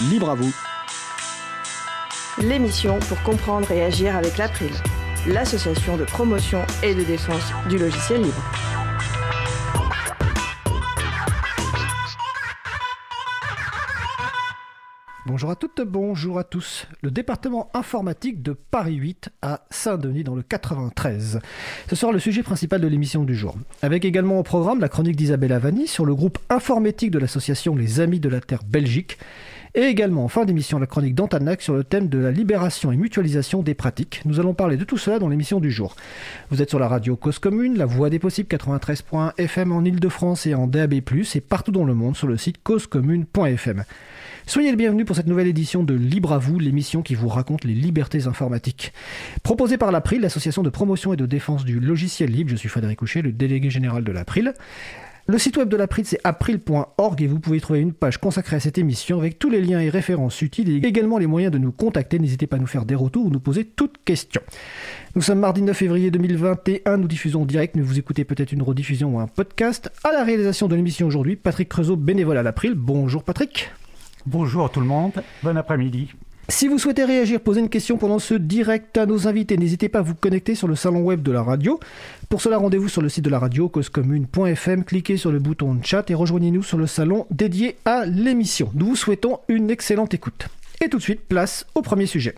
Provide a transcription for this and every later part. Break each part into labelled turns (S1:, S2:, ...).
S1: libre à vous.
S2: L'émission pour comprendre et agir avec l'April, l'association de promotion et de défense du logiciel libre.
S3: Bonjour à toutes, bonjour à tous. Le département informatique de Paris 8 à Saint-Denis dans le 93. Ce sera le sujet principal de l'émission du jour. Avec également au programme la chronique d'Isabelle Avani sur le groupe informatique de l'association Les Amis de la Terre Belgique. Et également en fin d'émission la chronique d'Antanac sur le thème de la libération et mutualisation des pratiques. Nous allons parler de tout cela dans l'émission du jour. Vous êtes sur la radio Cause Commune, la voix des possibles 93.fm en Ile-de-France et en DAB+, et partout dans le monde sur le site causecommune.fm. Soyez le bienvenu pour cette nouvelle édition de Libre à vous, l'émission qui vous raconte les libertés informatiques. Proposée par l'April, l'association de promotion et de défense du logiciel libre, je suis Frédéric Couchet, le délégué général de l'April. Le site web de l'April, c'est april.org et vous pouvez trouver une page consacrée à cette émission avec tous les liens et références utiles et également les moyens de nous contacter. N'hésitez pas à nous faire des retours ou nous poser toutes questions. Nous sommes mardi 9 février 2021, nous diffusons en direct, mais vous écoutez peut-être une rediffusion ou un podcast. À la réalisation de l'émission aujourd'hui, Patrick Creusot, bénévole à l'April. Bonjour Patrick.
S4: Bonjour tout le monde, bon après-midi.
S3: Si vous souhaitez réagir, poser une question pendant ce direct à nos invités, n'hésitez pas à vous connecter sur le salon web de la radio. Pour cela, rendez-vous sur le site de la radio, causecommune.fm, cliquez sur le bouton chat et rejoignez-nous sur le salon dédié à l'émission. Nous vous souhaitons une excellente écoute. Et tout de suite, place au premier sujet.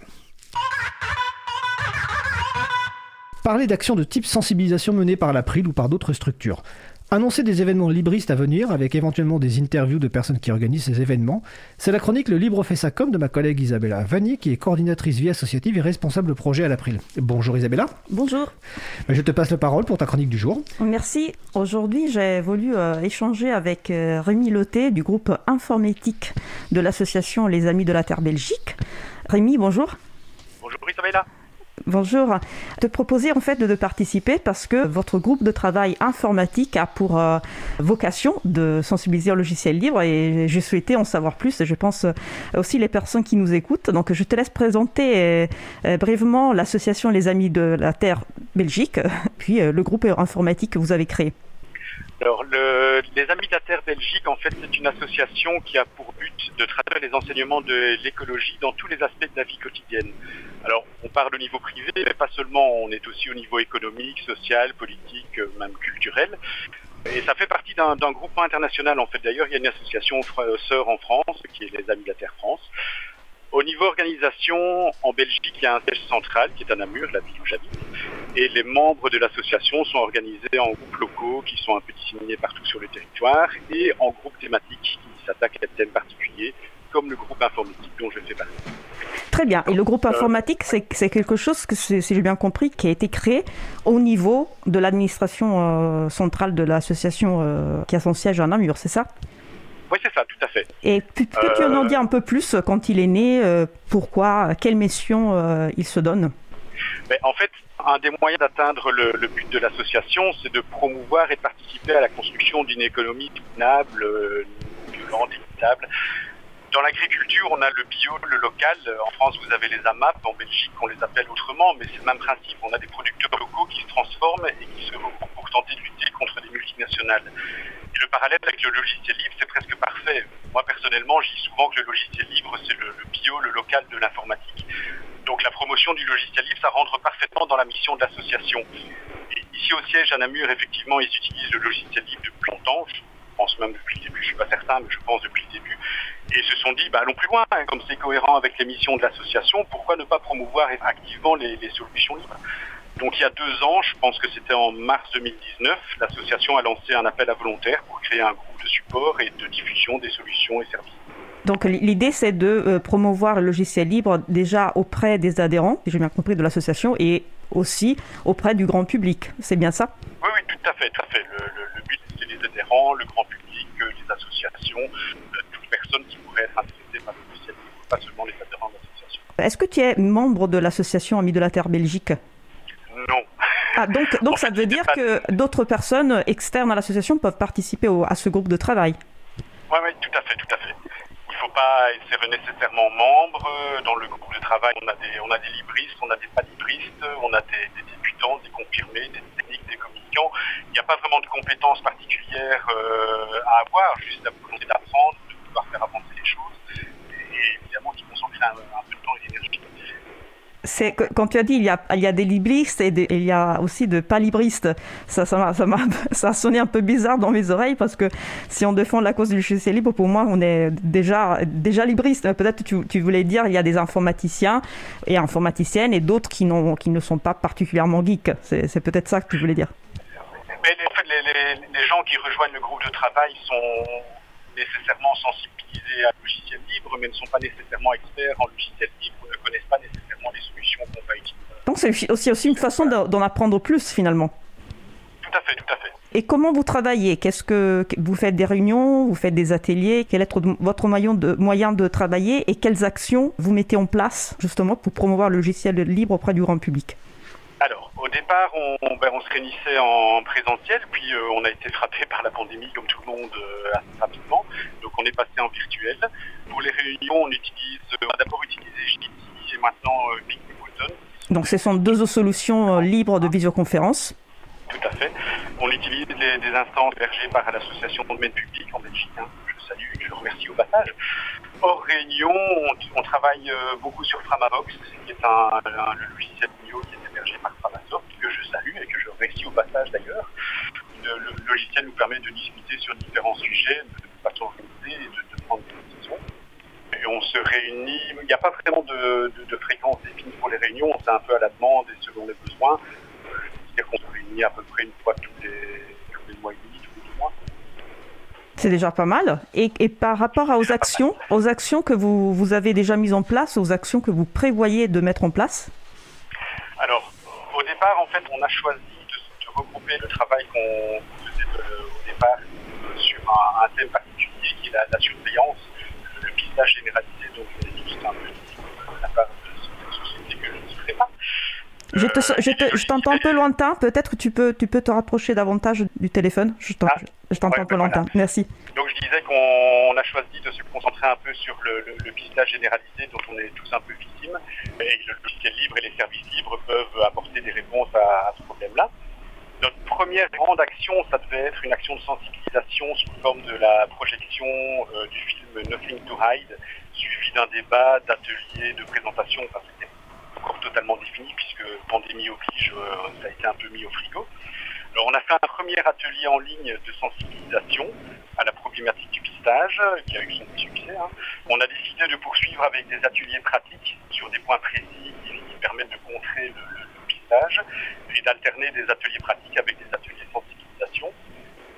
S3: Parler d'actions de type sensibilisation menées par l'April ou par d'autres structures. Annoncer des événements libristes à venir, avec éventuellement des interviews de personnes qui organisent ces événements, c'est la chronique Le Libre fait ça comme de ma collègue Isabella Vanni, qui est coordinatrice vie associative et responsable projet à l'April. Bonjour Isabella.
S5: Bonjour.
S3: Je te passe la parole pour ta chronique du jour.
S5: Merci. Aujourd'hui, j'ai voulu euh, échanger avec euh, Rémi Loté du groupe informatique de l'association Les Amis de la Terre Belgique. Rémi, bonjour.
S6: Bonjour Isabella.
S5: Bonjour. Te proposer en fait de, participer parce que votre groupe de travail informatique a pour euh, vocation de sensibiliser au logiciel libre et j'ai souhaité en savoir plus. Je pense euh, aussi les personnes qui nous écoutent. Donc je te laisse présenter euh, brièvement l'association Les Amis de la Terre Belgique, puis le groupe informatique que vous avez créé.
S6: Alors, le, les Amis de la Terre Belgique, en fait, c'est une association qui a pour but de traduire les enseignements de l'écologie dans tous les aspects de la vie quotidienne. Alors, on parle au niveau privé, mais pas seulement, on est aussi au niveau économique, social, politique, euh, même culturel. Et ça fait partie d'un groupement international, en fait. D'ailleurs, il y a une association sœur en France, qui est les Amis de la Terre France. Au niveau organisation, en Belgique, il y a un siège central qui est à Namur, la ville où j'habite. Et les membres de l'association sont organisés en groupes locaux qui sont un peu disséminés partout sur le territoire et en groupes thématiques qui s'attaquent à des thèmes particuliers, comme le groupe informatique dont je fais partie.
S5: Très bien. Et le groupe
S6: Euh,
S5: informatique, c'est quelque chose, que, si j'ai bien compris, qui a été créé au niveau de l'administration euh, centrale de l'association euh, qui a son siège à Namur, c'est ça?
S6: Oui, c'est ça, tout à fait.
S5: Et peux- peux-tu
S6: Euh,
S5: en dire un peu plus quand il est né, pourquoi, quelle mission il se donne?
S6: Mais en fait, un des moyens d'atteindre le, le but de l'association, c'est de promouvoir et de participer à la construction d'une économie soutenable, euh, violente, équitable. Dans l'agriculture, on a le bio, le local. En France, vous avez les AMAP. En Belgique, on les appelle autrement, mais c'est le même principe. On a des producteurs locaux qui se transforment et qui se regroupent pour tenter de lutter contre des multinationales. Et le parallèle avec le logiciel libre, c'est presque parfait. Moi, personnellement, je dis souvent que le logiciel libre, c'est le, le bio, le local de l'informatique. Donc la promotion du logiciel libre, ça rentre parfaitement dans la mission de l'association. Ici au siège à Namur, effectivement, ils utilisent le logiciel libre depuis longtemps. Je pense même depuis le début, je suis pas certain, mais je pense depuis le début. Et se sont dit, bah, allons plus loin, hein, comme c'est cohérent avec les missions de l'association, pourquoi ne pas promouvoir activement les, les solutions libres? Donc il y a deux ans, je pense que c'était en mars 2019, l'association a lancé un appel à volontaires pour créer un groupe de support et de diffusion des solutions et services.
S5: Donc l'idée, c'est de euh, promouvoir le logiciel libre déjà auprès des adhérents, si j'ai bien compris, de l'association, et aussi auprès du grand public. C'est bien ça?
S6: Oui, oui, tout à fait, tout à fait. Le, le- le grand public, euh, les associations, euh, toute personne qui pourrait être intéressée par le logiciel libre, pas seulement les adhérents de l'association.
S5: Est-ce que tu es membre de l'association Amis de la Terre Belgique?
S6: Non.
S5: Ah, donc, donc
S6: En
S5: ça
S6: fait,
S5: veut dire
S6: pas-
S5: que d'autres personnes externes à l'association peuvent participer au- à ce groupe de travail?
S6: Oui, oui, tout à fait, tout à fait. Il ne faut pas être nécessairement membre. Euh, Dans le groupe de travail, on a des, on a des libristes, on a des pas libristes, on a des, des débutants, des confirmés, des il n'y a pas vraiment de compétences particulières euh, à avoir, juste la volonté d'apprendre, de pouvoir faire avancer les choses, et évidemment qui consomment un, un peu de temps et d'énergie.
S5: C'est quand tu as dit il y a, il y a des libristes et, et il y a aussi de palibristes. Ça, ça, ça, ça, a sonné un peu bizarre dans mes oreilles parce que si on défend la cause du logiciel libre, pour moi, on est déjà, déjà libriste. Euh, peut-être tu, tu voulais dire il y a des informaticiens et informaticiennes et d'autres qui, qui ne sont pas particulièrement geeks. C'est peut-être ça que tu voulais dire.
S6: Mais les, les, les gens qui rejoignent le groupe de travail sont nécessairement sensibilisés à logiciel libre, mais ne sont pas nécessairement experts en logiciel libre, ne connaissent pas nécessairement les solutions qu'on va utiliser.
S5: Donc c'est aussi, aussi une façon d'en apprendre plus finalement.
S6: Tout à fait, tout à fait.
S5: Et comment vous travaillez? Qu'est-ce que vous faites des réunions, vous faites des ateliers? Quel est votre moyen de, moyen de travailler? Et quelles actions vous mettez en place justement pour promouvoir le logiciel libre auprès du grand public?
S6: Au départ, on, ben, on, se réunissait en présentiel, puis euh, on a été frappé par la pandémie, comme tout le monde, euh, assez rapidement. Donc, on est passé en virtuel. Pour les réunions, on utilise, euh, on a d'abord utilisé Jitsi et maintenant Picnic
S5: Donc, ce sont deux solutions libres de visioconférence.
S6: Tout à fait. On utilise des, des instances hébergées par l'association de domaine public en Belgique, hein, que je salue et que je remercie au passage. Hors réunion, on, on travaille beaucoup sur Framabox, qui est un, un logiciel bio qui est par Framasoft, que je remercie au passage d'ailleurs. Le, le, logiciel nous permet de discuter sur différents sujets de façon organisée et de, de, prendre des décisions. Et on se réunit, il n'y a pas vraiment de, de, de fréquence définie pour les réunions, c'est un peu à la demande et selon les besoins. C'est-à-dire qu'on se réunit à peu près une fois tous les, tous les mois et demi, tous les deux mois.
S5: C'est déjà pas mal. Et, et, par rapport aux actions, aux actions que vous, vous avez déjà mises en place, aux actions que vous prévoyez de mettre en place?
S6: Alors, au départ, en fait, on a choisi regrouper le travail qu'on faisait de, au départ sur un, un, thème particulier qui est la, la surveillance, le pistage généralisé. Donc, on est tous un peu de la part de cette société que je ne citerai pas.
S5: Je, te, je, te, je t'entends un peu lointain. Peut-être que tu peux, tu peux te rapprocher davantage du téléphone. Je, ah, t'entends ouais, un peu lointain. Voilà. Merci.
S6: Donc je disais qu'on a choisi de se concentrer un peu sur le, le, le pistage généralisé dont on est tous un peu victimes. Et le logiciel libre et les services libres peuvent apporter des réponses à, à ce problème-là. Notre première grande action, ça devait être une action de sensibilisation sous forme de la projection euh, du film Nothing to Hide, suivi d'un débat, d'ateliers, de présentations. Enfin, c'était encore totalement défini puisque pandémie oblige, euh, ça a été un peu mis au frigo. Alors on a fait un premier atelier en ligne de sensibilisation à la problématique du pistage, qui a eu son succès. Hein. On a décidé de poursuivre avec des ateliers pratiques sur des points précis qui, permettent de contrer le, et d'alterner des ateliers pratiques avec des ateliers de sensibilisation.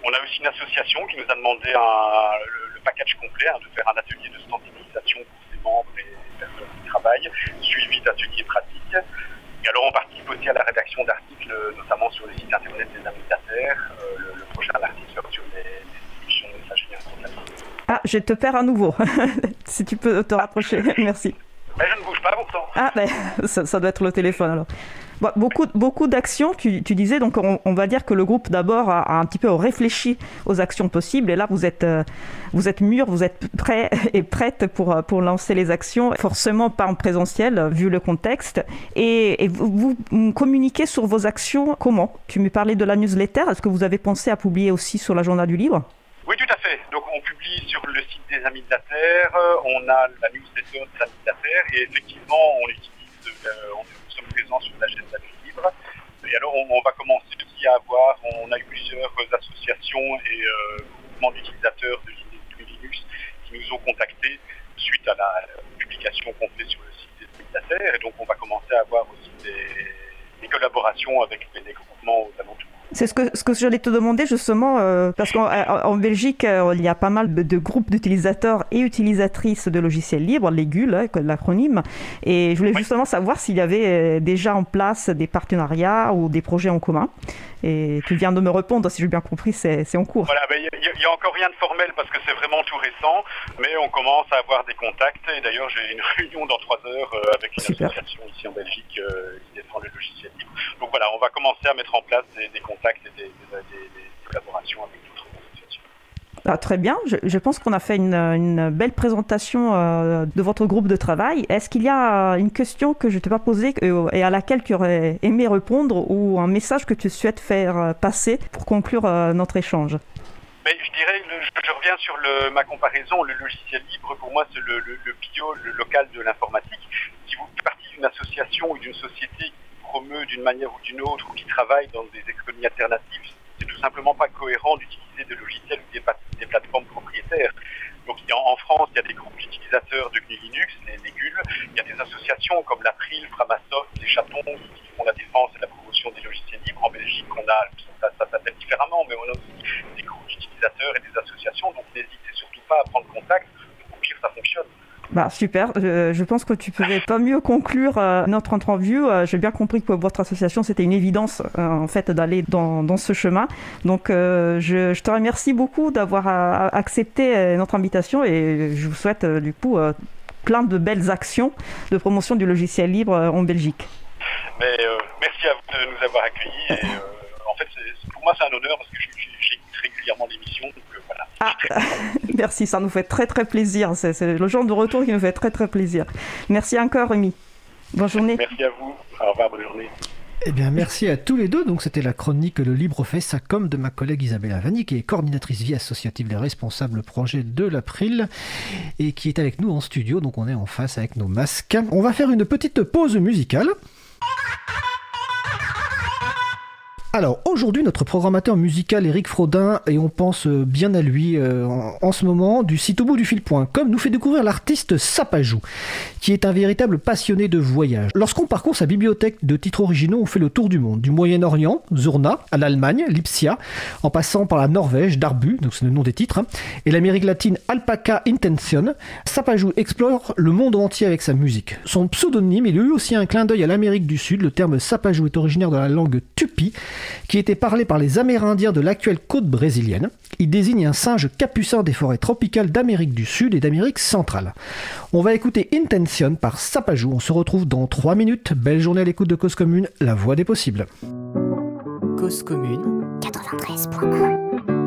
S6: On a aussi une association qui nous a demandé un, le, le, package complet, hein, de faire un atelier de sensibilisation pour ses membres et personnes qui travaillent, suivi d'ateliers pratiques. Et alors on participe aussi à la rédaction d'articles, notamment sur le site internet des habilitataires, euh, le, le, prochain article sur les, les solutions de messagerie.
S5: Ah, je te perds à nouveau. si tu peux te rapprocher, merci.
S6: Mais je ne bouge pas pourtant.
S5: Ah, ben, ça, ça doit être le téléphone alors. Bon, beaucoup, beaucoup d'actions, tu, disais, donc on, va dire que le groupe d'abord a, un petit peu réfléchi aux actions possibles, et là vous êtes, euh, vous êtes mûr, vous êtes prêt et prête pour, pour lancer les actions, forcément pas en présentiel, vu le contexte, et, vous, communiquez sur vos actions comment? Tu me parlais de la newsletter, est-ce que vous avez pensé à publier aussi sur l'agenda du livre?
S6: Oui, tout à fait. Donc, on publie sur le site des Amis de la Terre, on a la newsletter des Amis de la Terre, et effectivement, on utilise, euh, sur l'agenda du livre. Et alors, on, va commencer aussi à avoir, on a eu plusieurs associations et euh, groupements d'utilisateurs de Linux qui nous ont contactés suite à la, la publication qu'on fait sur le site des de la. Et donc, on va commencer à avoir aussi des, des collaborations avec des groupements aux alentours.
S5: C'est ce que, ce que j'allais te demander justement, euh, parce qu'en en Belgique, euh, il y a pas mal de, de groupes d'utilisateurs et utilisatrices de logiciels libres, les GUL, hein, l'acronyme, et je voulais oui. justement savoir s'il y avait euh, déjà en place des partenariats ou des projets en commun. Et tu viens de me répondre, si j'ai bien compris, c'est en cours.
S6: Voilà, il ben, n'y a, a, encore rien de formel parce que c'est vraiment tout récent, mais on commence à avoir des contacts. Et d'ailleurs, j'ai une réunion dans trois heures euh, avec une Super. association ici en Belgique euh, défend les logiciels libres. Donc voilà, on va commencer à mettre en place des, des contacts et des, des, des collaborations avec d'autres associations.
S5: Ah, très bien, je, je pense qu'on a fait une, une belle présentation euh, de votre groupe de travail. Est-ce qu'il y a une question que je ne t'ai pas posée euh, et à laquelle tu aurais aimé répondre ou un message que tu souhaites faire euh, passer pour conclure euh, notre échange?
S6: Mais je dirais, le, je, je, reviens sur le, ma comparaison, le logiciel libre, pour moi, c'est le, le, le, bio, le local de l'informatique. Si vous faites partie d'une association ou d'une société qui promeut d'une manière ou d'une autre ou qui travaille dans des économies alternatives, c'est tout simplement pas cohérent d'utiliser des logiciels ou des, plateformes propriétaires. Donc en, France, il y a des groupes d'utilisateurs de GNU Linux, les, les Il y a des associations comme l'April, Framasoft, les Chatons qui font la défense et la promotion des logiciels libres. En Belgique, on a, ça, s'appelle différemment, mais on a aussi des groupes d'utilisateurs et des associations. Donc n'hésitez surtout pas à prendre contact. Au pire, ça fonctionne.
S5: Bah, super, je, pense que tu pouvais pas mieux conclure euh, notre interview. Euh, j'ai bien compris que votre association, c'était une évidence euh, en fait d'aller dans, dans, ce chemin. Donc je, je, te remercie beaucoup d'avoir accepté notre invitation et je vous souhaite du coup plein de belles actions de promotion du logiciel libre en Belgique.
S6: Mais, merci à vous de nous avoir accueillis. En fait, pour moi, c'est un honneur parce que j'écoute régulièrement l'émission.
S5: Ah, merci, ça nous fait très très plaisir. C'est le genre de retour qui nous fait très très plaisir. Merci encore, Rémi. Bonne journée.
S6: Merci à vous. Au revoir, bonne journée.
S3: Eh bien, merci à tous les deux. Donc, c'était la chronique Le Libre fait sa com de ma collègue Isabelle Avani, qui est coordinatrice vie associative et responsable projet de l'April, et qui est avec nous en studio. Donc, on est en face avec nos masques. On va faire une petite pause musicale. Alors aujourd'hui notre programmateur musical Eric Frodin et on pense euh, bien à lui euh, en, ce moment du site au bout du fil.com nous fait découvrir l'artiste Sapajou qui est un véritable passionné de voyage. Lorsqu'on parcourt sa bibliothèque de titres originaux on fait le tour du monde du Moyen-Orient, Zurna, à l'Allemagne, Lipsia, en passant par la Norvège, Darbu, donc c'est le nom des titres, hein, et l'Amérique latine Alpaca Intention. Sapajou explore le monde entier avec sa musique. Son pseudonyme a eu aussi un clin d'œil à l'Amérique du Sud, le terme Sapajou est originaire de la langue tupi qui était parlé par les Amérindiens de l'actuelle côte brésilienne. Il désigne un singe capucin des forêts tropicales d'Amérique du Sud et d'Amérique centrale. On va écouter Intention par Sapajou. On se retrouve dans 3 minutes. Belle journée à l'écoute de Cause Commune, la voix des possibles.
S1: Cause Commune 93.1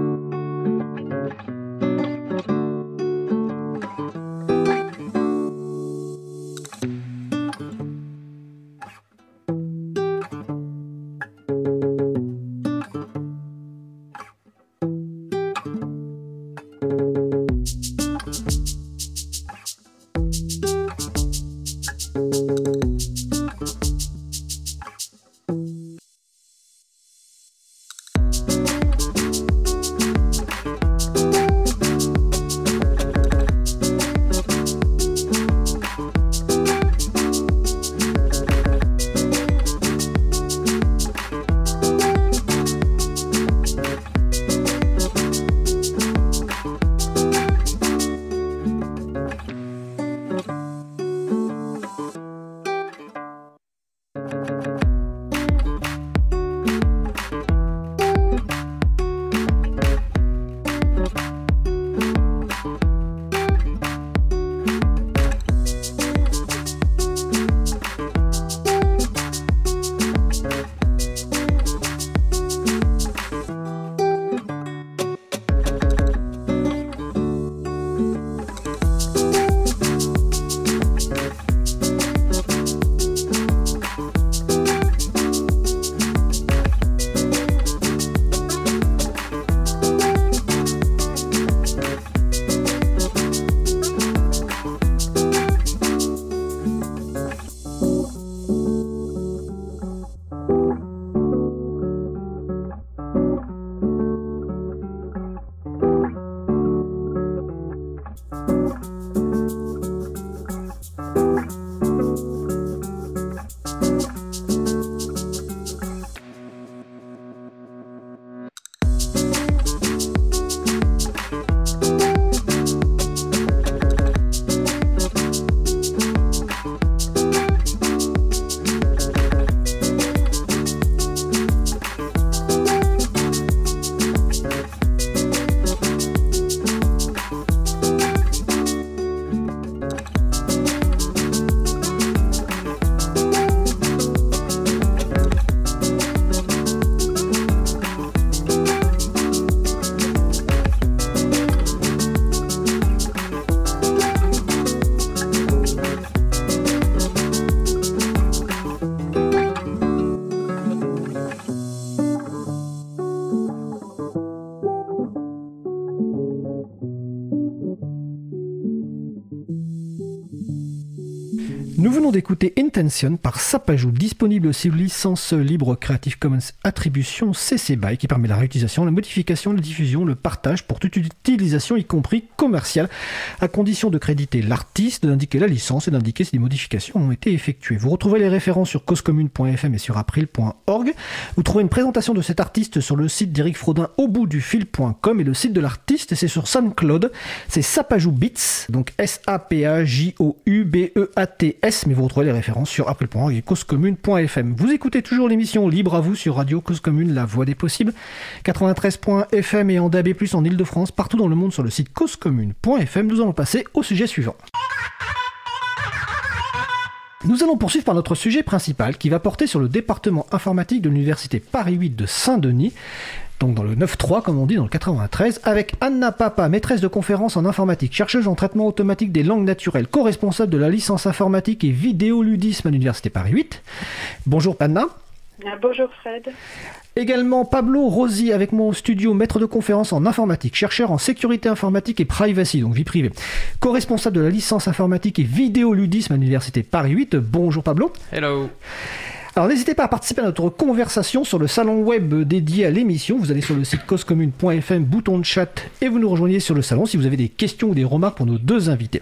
S3: d'écouter Intention par Sapajou, disponible sous licence libre Creative Commons Attribution CC BY, qui permet la réutilisation, la modification, la diffusion, le partage pour toute utilisation, y compris commerciale, à condition de créditer l'artiste, d'indiquer la licence et d'indiquer si des modifications ont été effectuées. Vous retrouvez les références sur causecommune.fm et sur april.org. Vous trouvez une présentation de cet artiste sur le site d'Eric Frodin au bout du fil.com et le site de l'artiste, c'est sur SoundCloud. C'est Sapajou Beats, donc S-A-P-A-J-O-U-B-E-A-T mais vous retrouvez les références sur april.org et causecommune.fm. Vous écoutez toujours l'émission Libre à vous sur Radio Cause Commune, la voix des possibles, 93.fm et en DAB+, en Ile-de-France, partout dans le monde sur le site causecommune.fm. Nous allons passer au sujet suivant. Nous allons poursuivre par notre sujet principal qui va porter sur le département informatique de l'université Paris 8 de Saint-Denis donc dans le 9-3 comme on dit dans le 93, avec Anna Papa, maîtresse de conférence en informatique, chercheuse en traitement automatique des langues naturelles, co-responsable de la licence informatique et vidéoludisme à l'Université Paris 8. Bonjour Anna.
S7: Ah, bonjour Fred.
S3: Également Pablo Rosi avec mon studio, maître de conférence en informatique, chercheur en sécurité informatique et privacy, donc vie privée, co-responsable de la licence informatique et vidéoludisme à l'Université Paris 8. Bonjour Pablo.
S8: Hello.
S3: Alors n'hésitez pas à participer à notre conversation sur le salon web dédié à l'émission. Vous allez sur le site causecommune.fm, bouton de chat, et vous nous rejoignez sur le salon si vous avez des questions ou des remarques pour nos deux invités.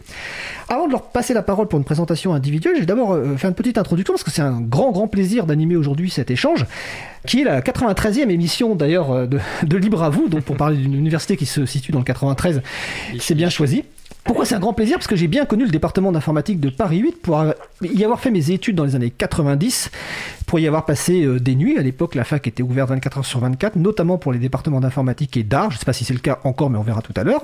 S3: Avant de leur passer la parole pour une présentation individuelle, je vais d'abord euh, faire une petite introduction parce que c'est un grand grand plaisir d'animer aujourd'hui cet échange, qui est la 93e émission d'ailleurs euh, de, de Libre à vous, donc pour parler d'une université qui se situe dans le 93, c'est bien choisi. Pourquoi c'est un grand plaisir? Parce que j'ai bien connu le département d'informatique de Paris 8 pour y avoir fait mes études dans les années 90, pour y avoir passé euh, des nuits. À l'époque, la fac était ouverte 24 heures sur 24, notamment pour les départements d'informatique et d'art. Je ne sais pas si c'est le cas encore, mais on verra tout à l'heure.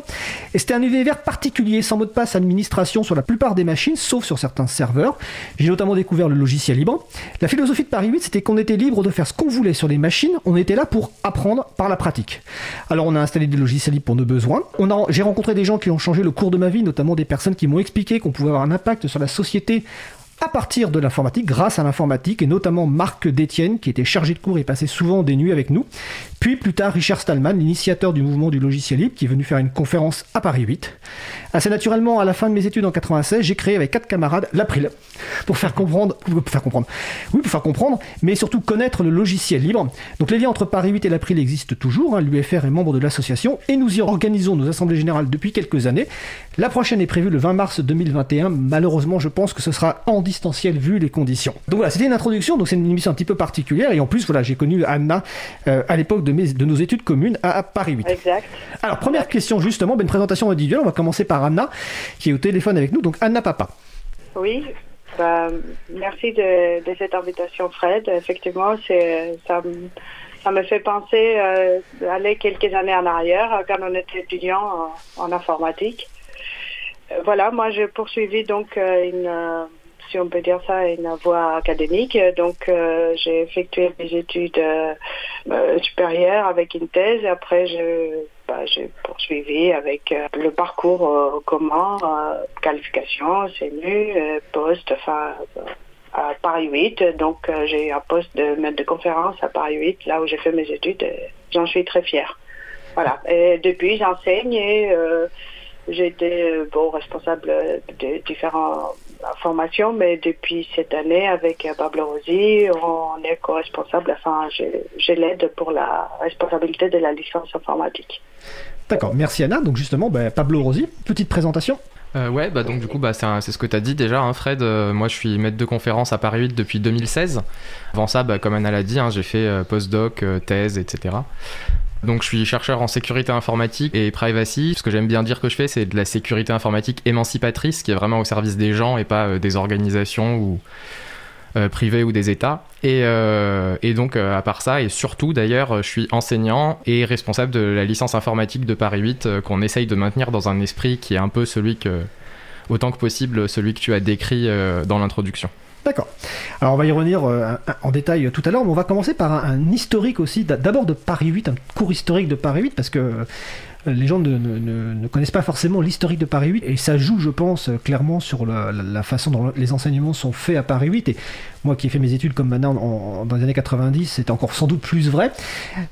S3: Et c'était un univers particulier, sans mot de passe, administration sur la plupart des machines, sauf sur certains serveurs. J'ai notamment découvert le logiciel libre. La philosophie de Paris 8, c'était qu'on était libre de faire ce qu'on voulait sur les machines. On était là pour apprendre par la pratique. Alors on a installé des logiciels libres pour nos besoins. J'ai rencontré des gens qui ont changé le cours de ma vie, notamment des personnes qui m'ont expliqué qu'on pouvait avoir un impact sur la société à partir de l'informatique, grâce à l'informatique, et notamment Marc Détienne, qui était chargé de cours et passait souvent des nuits avec nous. Puis plus tard, Richard Stallman, l'initiateur du mouvement du logiciel libre, qui est venu faire une conférence à Paris 8. Assez naturellement, à la fin de mes études en 96, j'ai créé avec quatre camarades l'April, pour faire comprendre, pour faire comprendre, oui, pour faire comprendre, mais surtout connaître le logiciel libre. Donc les liens entre Paris 8 et l'April existent toujours, hein. l'UFR est membre de l'association, et nous y organisons nos assemblées générales depuis quelques années. La prochaine est prévue le 20 mars 2021, malheureusement je pense que ce sera en distanciel vu les conditions. Donc voilà, c'était une introduction, donc c'est une émission un petit peu particulière, et en plus, voilà, j'ai connu Anna euh, à l'époque de, mes, de nos études communes à, Paris 8.
S7: Exact.
S3: Alors, première question justement, ben, une présentation individuelle, on va commencer par Anna, qui est au téléphone avec nous, donc Anna Papa.
S7: Oui, bah, merci de, de, cette invitation Fred, effectivement, ça ça me fait penser euh, aller quelques années en arrière quand on était étudiant en, en informatique. Euh, voilà, moi j'ai poursuivi donc euh, une si on peut dire ça, une voie académique. Donc, euh, j'ai effectué mes études euh, euh, supérieures avec une thèse après, je, bah, j'ai poursuivi avec le parcours commun, qualification, CNU, poste, enfin, à Paris 8. Donc, j'ai un poste de maître de conférence à Paris 8, là où j'ai fait mes études. J'en suis très fière. Voilà. Et depuis, j'enseigne et j'ai été bon, responsable de différents formation, mais depuis cette année, avec Pablo Rosi, on est co-responsable, enfin, j'ai l'aide pour la responsabilité de la licence informatique.
S3: D'accord, merci Anna. Donc justement, bah, Pablo Rosi, petite présentation.
S8: Euh, ouais, bah donc du coup, bah, c'est ce que tu as dit déjà, hein, Fred. Euh, moi, je suis maître de conférence à Paris 8 depuis 2016. Avant ça, bah, comme Anna l'a dit, hein, j'ai fait euh, postdoc, thèse, etc. Donc je suis chercheur en sécurité informatique et privacy. Ce que j'aime bien dire que je fais, c'est de la sécurité informatique émancipatrice, qui est vraiment au service des gens et pas euh, des organisations ou euh, privées ou des États. Et, euh, donc à part ça, et surtout d'ailleurs, je suis enseignant et responsable de la licence informatique de Paris 8 qu'on essaye de maintenir dans un esprit qui est un peu celui que, autant que possible, celui que tu as décrit dans l'introduction.
S3: D'accord. Alors on va y revenir euh, en détail tout à l'heure, mais on va commencer par un, historique aussi, d'abord de Paris 8, un cours historique de Paris 8, parce que euh, les gens ne, connaissent pas forcément l'historique de Paris 8, et ça joue, je pense, clairement sur la, façon dont les enseignements sont faits à Paris 8. Et moi qui ai fait mes études comme maintenant dans les années 90, c'était encore sans doute plus vrai.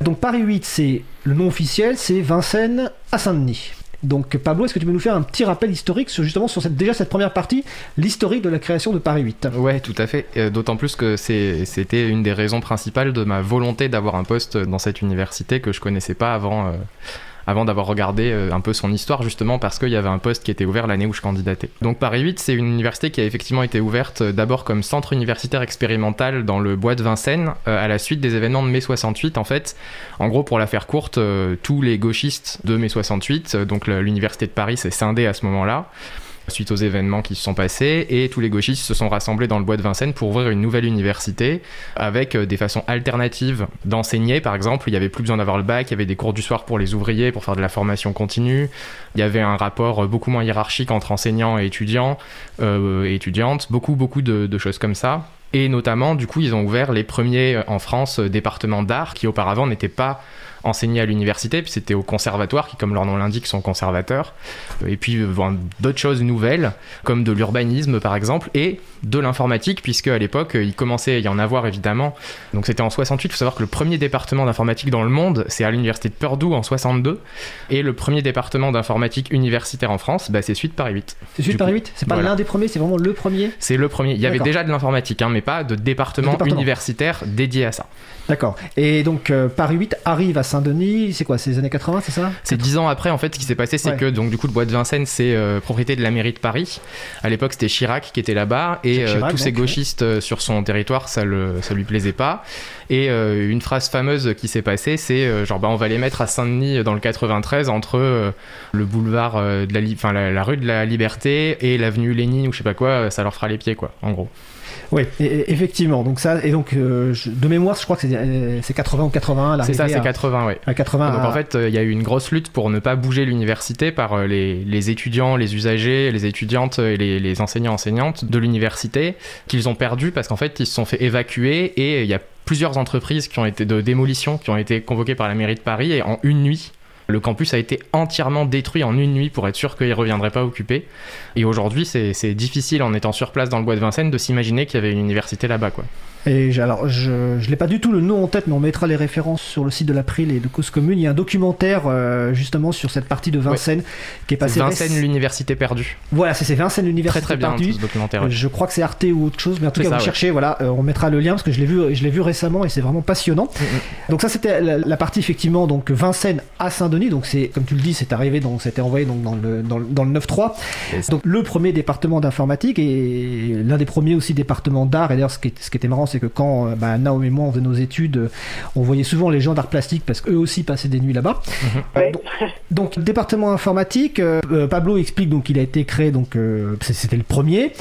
S3: Donc Paris 8, c'est le nom officiel, c'est Vincennes à Saint-Denis. Donc Pablo, est-ce que tu peux nous faire un petit rappel historique sur justement sur cette, déjà cette première partie, l'historique de la création de Paris 8
S8: Ouais, tout à fait. Euh, d'autant plus que c'était une des raisons principales de ma volonté d'avoir un poste dans cette université que je connaissais pas avant. Euh, avant d'avoir regardé euh, un peu son histoire, justement parce qu'il y avait un poste qui était ouvert l'année où je candidatais. Donc Paris 8, c'est une université qui a effectivement été ouverte euh, d'abord comme centre universitaire expérimental dans le bois de Vincennes, euh, à la suite des événements de mai 68. En fait, en gros, pour la faire courte, tous les gauchistes de mai 68, donc l'université de Paris s'est scindée à ce moment-là suite aux événements qui se sont passés et tous les gauchistes se sont rassemblés dans le bois de Vincennes pour ouvrir une nouvelle université avec euh, des façons alternatives d'enseigner. Par exemple il n'y avait plus besoin d'avoir le bac il y avait des cours du soir pour les ouvriers pour faire de la formation continue. Il y avait un rapport euh, beaucoup moins hiérarchique entre enseignants et étudiants euh, étudiantes. Beaucoup beaucoup de, de choses comme ça. Et notamment du coup ils ont ouvert les premiers en France départements d'art qui auparavant n'étaient pas enseigné à l'université, puis c'était au conservatoire, qui, comme leur nom l'indique, sont conservateurs. Et puis euh, d'autres choses nouvelles, comme de l'urbanisme par exemple, et de l'informatique, puisque à l'époque, il commençait à y en avoir évidemment. Donc c'était en 68, il faut savoir que le premier département d'informatique dans le monde, c'est à l'université de Purdue en 62, et le premier département d'informatique universitaire en France, bah, c'est Suite Paris 8.
S3: C'est Suite Paris 8 C'est pas l'un des premiers, c'est vraiment le premier?
S8: C'est le premier. Il y avait déjà de l'informatique, hein, mais pas de département, universitaire dédié à ça.
S3: D'accord. Et donc euh, Paris 8 arrive à Saint-Denis, c'est quoi C'est les années 80, c'est ça?
S8: C'est 10 ans après, en fait, ce qui s'est passé, c'est que donc du coup, le bois de Vincennes, c'est euh, propriété de la mairie de Paris. À l'époque, c'était Chirac qui était là-bas, et euh, tous ces gauchistes sur son territoire, ça, le, ça lui plaisait pas. Et une phrase fameuse qui s'est passée, c'est genre, bah, on va les mettre à Saint-Denis dans le 93, entre le boulevard de la, enfin, la, rue de la Liberté et l'avenue Lénine ou je sais pas quoi, ça leur fera les pieds, quoi, en gros.
S3: Oui, effectivement. Donc ça, et donc euh, de mémoire, je crois que c'est 80 euh, ou 81.
S8: C'est ça, c'est 80, oui.
S3: À 80.
S8: Donc en fait, euh, il y a eu une grosse lutte pour ne pas bouger l'université par les, étudiants, les usagers, les étudiantes et les, enseignants enseignantes de l'université qu'ils ont perdu parce qu'en fait, ils se sont fait évacuer et il y a plusieurs entreprises qui ont été de démolition qui ont été convoquées par la mairie de Paris et en une nuit le campus a été entièrement détruit en une nuit pour être sûr qu'il ne reviendrait pas occupé. Et aujourd'hui, c'est difficile en étant sur place dans le bois de Vincennes de s'imaginer qu'il y avait une université là-bas.
S3: Et alors, je n'ai pas du tout le nom en tête, mais on mettra les références sur le site de l'April et de Cause Commune. Il y a un documentaire euh, justement sur cette partie de Vincennes qui est passé.
S8: Vincennes, l'université perdue.
S3: Voilà, c'est Vincennes, l'université perdue. Très
S8: très bien, ce documentaire.
S3: Je crois que c'est Arte ou autre chose, mais en tout cas, vous cherchez, voilà, euh, on mettra le lien parce que je l'ai vu, je l'ai vu récemment et c'est vraiment passionnant. Mm, mm. Donc ça, c'était la, partie effectivement, donc Vincennes à Saint-Denis. Donc c'est, comme tu le dis, c'est arrivé, donc c'était envoyé donc dans le dans, dans le 9-3. Donc le premier département d'informatique et l'un des premiers aussi départements d'art. Et d'ailleurs, ce, ce, qui était marrant, c'est que quand euh, bah, Naomi et moi, on faisait nos études, on voyait souvent les gens d'art plastique parce qu'eux aussi passaient des nuits là-bas. Mhm. Euh, donc, département informatique, euh, Pablo explique donc qu'il a été créé, donc c'était le premier.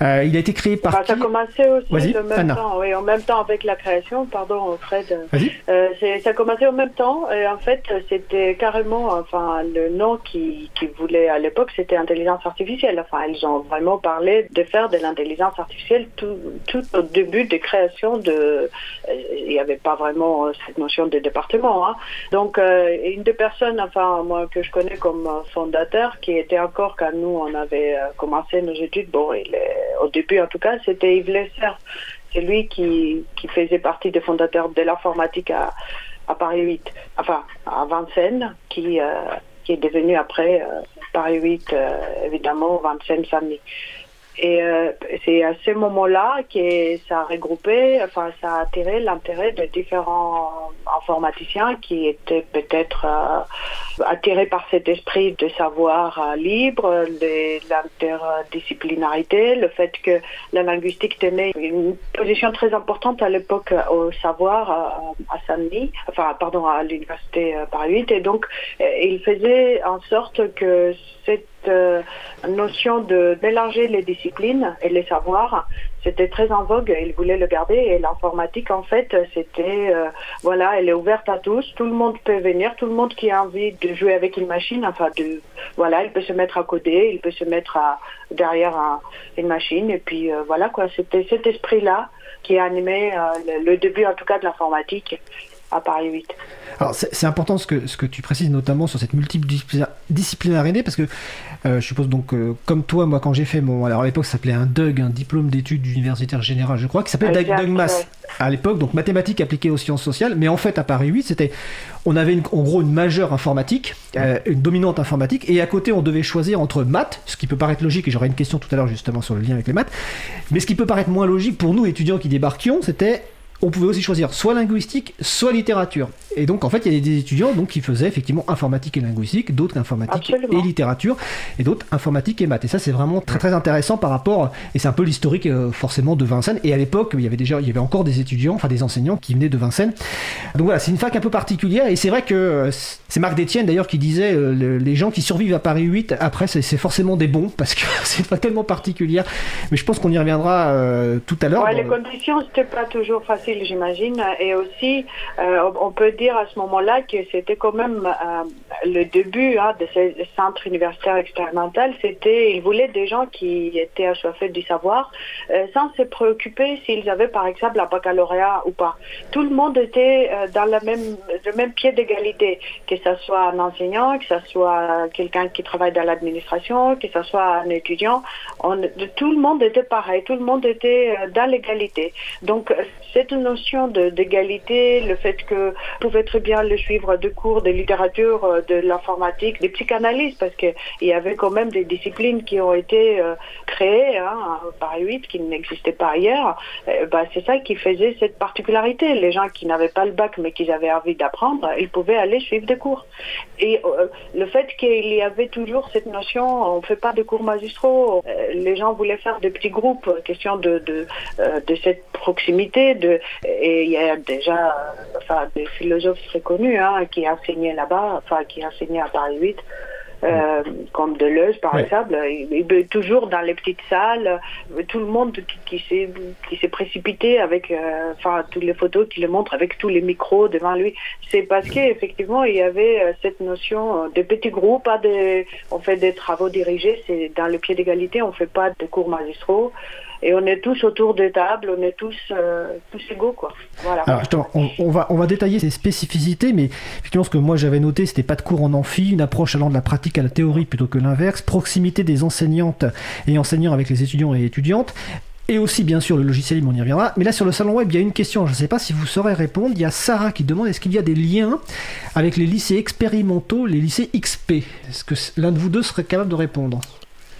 S3: Euh, il a été créé par.
S7: Bah, ça a commencé aussi en même temps, oui, en même temps avec la création, pardon Fred. Euh, ça a commencé en même temps et en fait c'était carrément, enfin le nom qui, qui voulait à l'époque c'était intelligence artificielle. Enfin ils ont vraiment parlé de faire de l'intelligence artificielle tout, tout au début de création de. Euh, il n'y avait pas vraiment cette notion de département. Hein. Donc une des personnes, enfin moi que je connais comme fondateur, qui était encore quand nous on avait commencé nos études, bon il est au début en tout cas, c'était Yves Lesser. C'est lui qui, qui, faisait partie des fondateurs de l'informatique à, à, Paris 8, enfin à Vincennes, qui, euh, qui est devenu après euh, Paris 8, euh, évidemment, Vincennes-Saint-Denis. Et euh, c'est à ce moment-là que ça a regroupé, enfin ça a attiré l'intérêt de différents informaticiens qui étaient peut-être euh, attirés par cet esprit de savoir euh, libre, l'interdisciplinarité, le fait que la linguistique tenait une position très importante à l'époque au savoir à Saint-Denis, enfin pardon à l'université Paris 8, et donc il faisait en sorte que cette euh, notion de mélanger les disciplines et les savoirs, c'était très en vogue. Il voulait le garder et l'informatique, en fait, c'était, euh, voilà, elle est ouverte à tous. Tout le monde peut venir, tout le monde qui a envie de jouer avec une machine, enfin, de, voilà, il peut se mettre à coder, il peut se mettre à, derrière une machine. Et puis, euh, voilà, quoi, c'était cet esprit-là qui a animé le, début, en tout cas, de l'informatique à Paris 8.
S3: Alors c'est important ce que, ce que tu précises notamment sur cette multidisciplinarité parce que je suppose donc, comme toi, moi, quand j'ai fait mon. Alors à l'époque, ça s'appelait un DUG, un diplôme d'études universitaires générales, je crois, qui s'appelait DUG à l'époque, donc mathématiques appliquées aux sciences sociales. Mais en fait, à Paris 8, c'était. On avait une, en gros une majeure informatique, une dominante informatique, et à côté, on devait choisir entre maths, ce qui peut paraître logique, et j'aurai une question tout à l'heure justement sur le lien avec les maths, mais ce qui peut paraître moins logique pour nous, étudiants qui débarquions, c'était on pouvait aussi choisir soit linguistique, soit littérature. Et donc, en fait, il y a des étudiants donc, qui faisaient effectivement informatique et linguistique, d'autres informatique et littérature, et d'autres informatique et maths. Et ça, c'est vraiment très très intéressant par rapport, et c'est un peu l'historique euh, forcément de Vincennes. Et à l'époque, il y avait déjà, il y avait encore des étudiants, enfin des enseignants qui venaient de Vincennes. Donc voilà, c'est une fac un peu particulière, et c'est vrai que euh, c'est Marc Détienne d'ailleurs qui disait euh, les gens qui survivent à Paris 8, après, c'est forcément des bons, parce que c'est pas tellement particulière. Mais je pense qu'on y reviendra tout à l'heure.
S7: les conditions, c'était pas toujours facile j'imagine. Et aussi, euh, on peut dire à ce moment-là que c'était quand même euh, le début hein, de ce centre universitaire expérimental. C'était, ils voulaient des gens qui étaient assoiffés du savoir, euh, sans se préoccuper s'ils avaient par exemple un baccalauréat ou pas. Tout le monde était dans le même, pied d'égalité, que ce soit un enseignant, que ce soit quelqu'un qui travaille dans l'administration, que ce soit un étudiant. Tout le monde était pareil, tout le monde était dans l'égalité. Donc, c'est notion d'égalité, le fait que pouvez très bien le suivre de cours de littérature, euh, de l'informatique, des psychanalyses, parce qu'il y avait quand même des disciplines qui ont été euh, créées hein, par 8 qui n'existaient pas ailleurs. Euh, bah, c'est ça qui faisait cette particularité. Les gens qui n'avaient pas le bac mais qui avaient envie d'apprendre, ils pouvaient aller suivre des cours. Et le fait qu'il y avait toujours cette notion, on ne fait pas de cours magistraux, les gens voulaient faire des petits groupes, question de, de, de cette proximité, de, et il y a déjà enfin, des philosophes très connus hein, qui enseignaient là-bas, enfin qui enseignaient à Paris 8. Euh, comme Deleuze par exemple, toujours dans les petites salles, tout le monde qui, qui s'est précipité avec euh, enfin toutes les photos qui le montrent avec tous les micros devant lui. C'est parce qu'effectivement il y avait euh, cette notion de petits groupes, pas de, on fait des travaux dirigés, c'est dans le pied d'égalité, on fait pas de cours magistraux et on est tous autour des tables, on est tous, euh, tous égaux. Quoi. Voilà.
S3: Alors on, va, on va détailler ces spécificités, mais effectivement, ce que moi j'avais noté, c'était pas de cours en amphi, une approche allant de la pratique à la théorie plutôt que l'inverse, proximité des enseignantes et enseignants avec les étudiants et étudiantes, et aussi bien sûr le logiciel libre, on y reviendra. Mais là sur le salon web, il y a une question, je ne sais pas si vous saurez répondre. Il y a Sarah qui demande est-ce qu'il y a des liens avec les lycées expérimentaux, les lycées XP Est-ce que l'un de vous deux serait capable de répondre?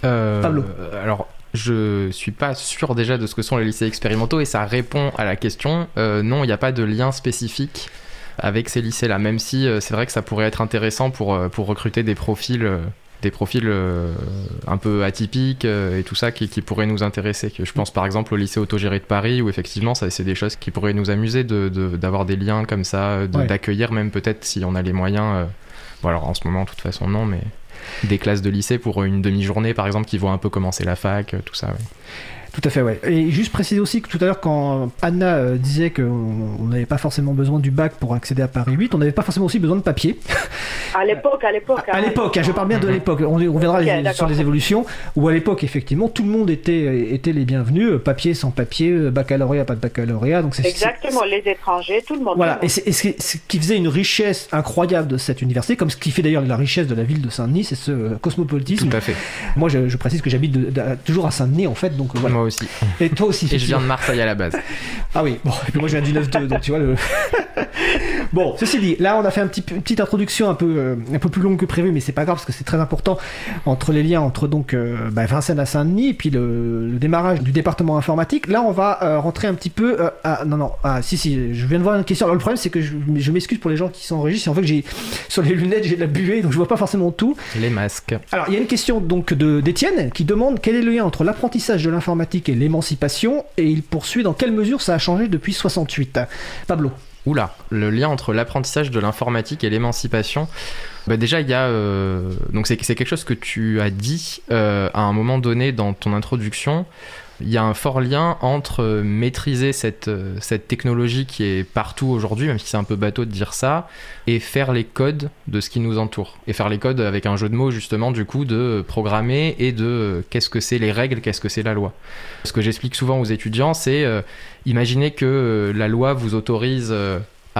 S8: Euh, Pablo. Alors je suis pas sûr déjà de ce que sont les lycées expérimentaux et ça répond à la question. Euh, non, il n'y a pas de lien spécifique avec ces lycées-là, même si euh, c'est vrai que ça pourrait être intéressant pour, euh, pour recruter des profils, des profils un peu atypiques et tout ça qui, qui, pourraient nous intéresser. Je pense par exemple au lycée autogéré de Paris où effectivement ça c'est des choses qui pourraient nous amuser d'avoir de, des liens comme ça, d'accueillir même peut-être si on a les moyens. bon alors en ce moment de toute façon non mais des classes de lycée pour une demi-journée, par exemple, qui vont un peu commencer la fac, tout ça.
S3: Tout à fait, ouais. Et juste préciser aussi que tout à l'heure, quand Anna euh, disait qu'on n'avait pas forcément besoin du bac pour accéder à Paris 8, on n'avait pas forcément aussi besoin de papier.
S7: À l'époque, à l'époque.
S3: À, hein. l'époque, hein, je parle bien de l'époque. On, reviendra sur les évolutions, où à l'époque, effectivement, tout le monde était, était les bienvenus, euh, papier, sans papier, euh, baccalauréat, pas de baccalauréat. Donc
S7: Exactement, les étrangers, tout le monde.
S3: Voilà, et, ce qui faisait une richesse incroyable de cette université, comme ce qui fait d'ailleurs la richesse de la ville de Saint-Denis, c'est ce cosmopolitisme.
S8: Tout à fait.
S3: Moi, je, précise que j'habite toujours à Saint-Denis, en fait, donc voilà.
S8: Moi aussi.
S3: Et toi aussi.
S8: Et je viens de Marseille à la base.
S3: Ah oui, bon, et puis moi je viens du 9-2, donc tu vois le. bon, ceci dit, là on a fait un petit, une petite introduction un peu, euh, un peu plus longue que prévu, mais c'est pas grave parce que c'est très important entre les liens entre donc euh, bah, Vincennes à Saint-Denis et puis le, démarrage du département informatique. Là on va euh, rentrer un petit peu. à, non, non, ah, si, si, je viens de voir une question. Alors le problème c'est que je, je m'excuse pour les gens qui sont en fait j'ai sur les lunettes j'ai de la buée donc je vois pas forcément tout.
S8: Les masques.
S3: Alors il y a une question donc d'Étienne qui demande quel est le lien entre l'apprentissage de l'informatique et l'émancipation et il poursuit dans quelle mesure ça a changé depuis 68. Pablo.
S8: Oula, le lien entre l'apprentissage de l'informatique et l'émancipation. Bah déjà, il y a. Euh, donc, c'est quelque chose que tu as dit euh, à un moment donné dans ton introduction il y a un fort lien entre euh, maîtriser cette, euh, cette technologie qui est partout aujourd'hui, même si c'est un peu bateau de dire ça, et faire les codes de ce qui nous entoure. Et faire les codes avec un jeu de mots, justement, du coup, de programmer et de euh, qu'est-ce que c'est les règles, qu'est-ce que c'est la loi. Ce que j'explique souvent aux étudiants, c'est imaginer que la loi vous autorise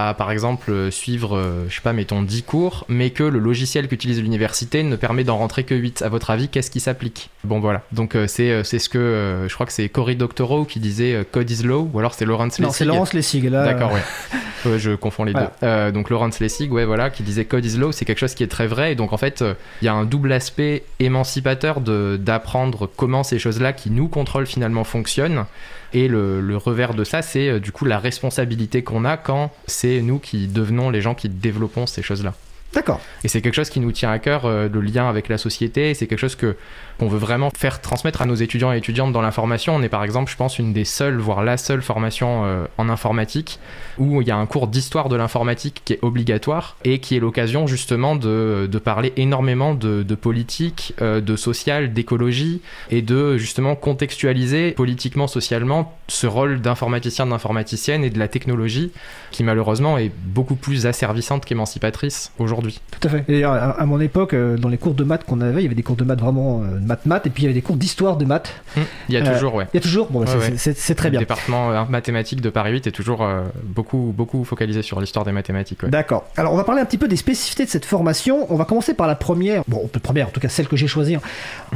S8: à, par exemple, euh, suivre, euh, je sais pas, mettons 10 cours, mais que le logiciel qu'utilise l'université ne permet d'en rentrer que 8. À votre avis, qu'est-ce qui s'applique? Bon, voilà. Donc, euh, c'est c'est ce que je crois que c'est Cory Doctorow qui disait Code is law, ou alors c'est Lawrence Lessig.
S3: Non, c'est Laurence Lessig, là.
S8: D'accord, ouais. Je confonds les
S3: Voilà.
S8: deux. Euh, donc, Lawrence Lessig, ouais, voilà, qui disait Code is law, c'est quelque chose qui est très vrai. Et donc, en fait, il y a un double aspect émancipateur de- d'apprendre comment ces choses-là qui nous contrôlent finalement fonctionnent. Et le, revers de ça, c'est euh, du coup la responsabilité qu'on a quand c'est nous qui devenons les gens qui développons ces choses-là.
S3: D'accord.
S8: Et c'est quelque chose qui nous tient à cœur, euh, le lien avec la société. C'est quelque chose que qu'on veut vraiment faire transmettre à nos étudiants et étudiantes dans l'information. On est par exemple, je pense, une des seules, voire la seule formation euh, en informatique où il y a un cours d'histoire de l'informatique qui est obligatoire et qui est l'occasion justement de, parler énormément de, de politique, euh, de social, d'écologie et de justement contextualiser politiquement, socialement ce rôle d'informaticien, d'informaticienne et de la technologie qui malheureusement est beaucoup plus asservissante qu'émancipatrice aujourd'hui.
S3: Tout à fait. Et à, à mon époque, euh, dans les cours de maths qu'on avait, il y avait des cours de maths vraiment euh, maths-maths, et puis il y avait des cours d'histoire de maths.
S8: Hum, Il y a
S3: Euh,
S8: toujours, ouais.
S3: Il y a toujours Bon, bah,
S8: Ouais,
S3: c'est-
S8: ouais.
S3: très bien.
S8: Le département mathématiques de Paris 8 est toujours beaucoup, beaucoup focalisé sur l'histoire des mathématiques. ouais.
S3: D'accord. Alors, on va parler un petit peu des spécificités de cette formation. On va commencer par la première. Bon, la première, en tout cas celle que j'ai choisie en-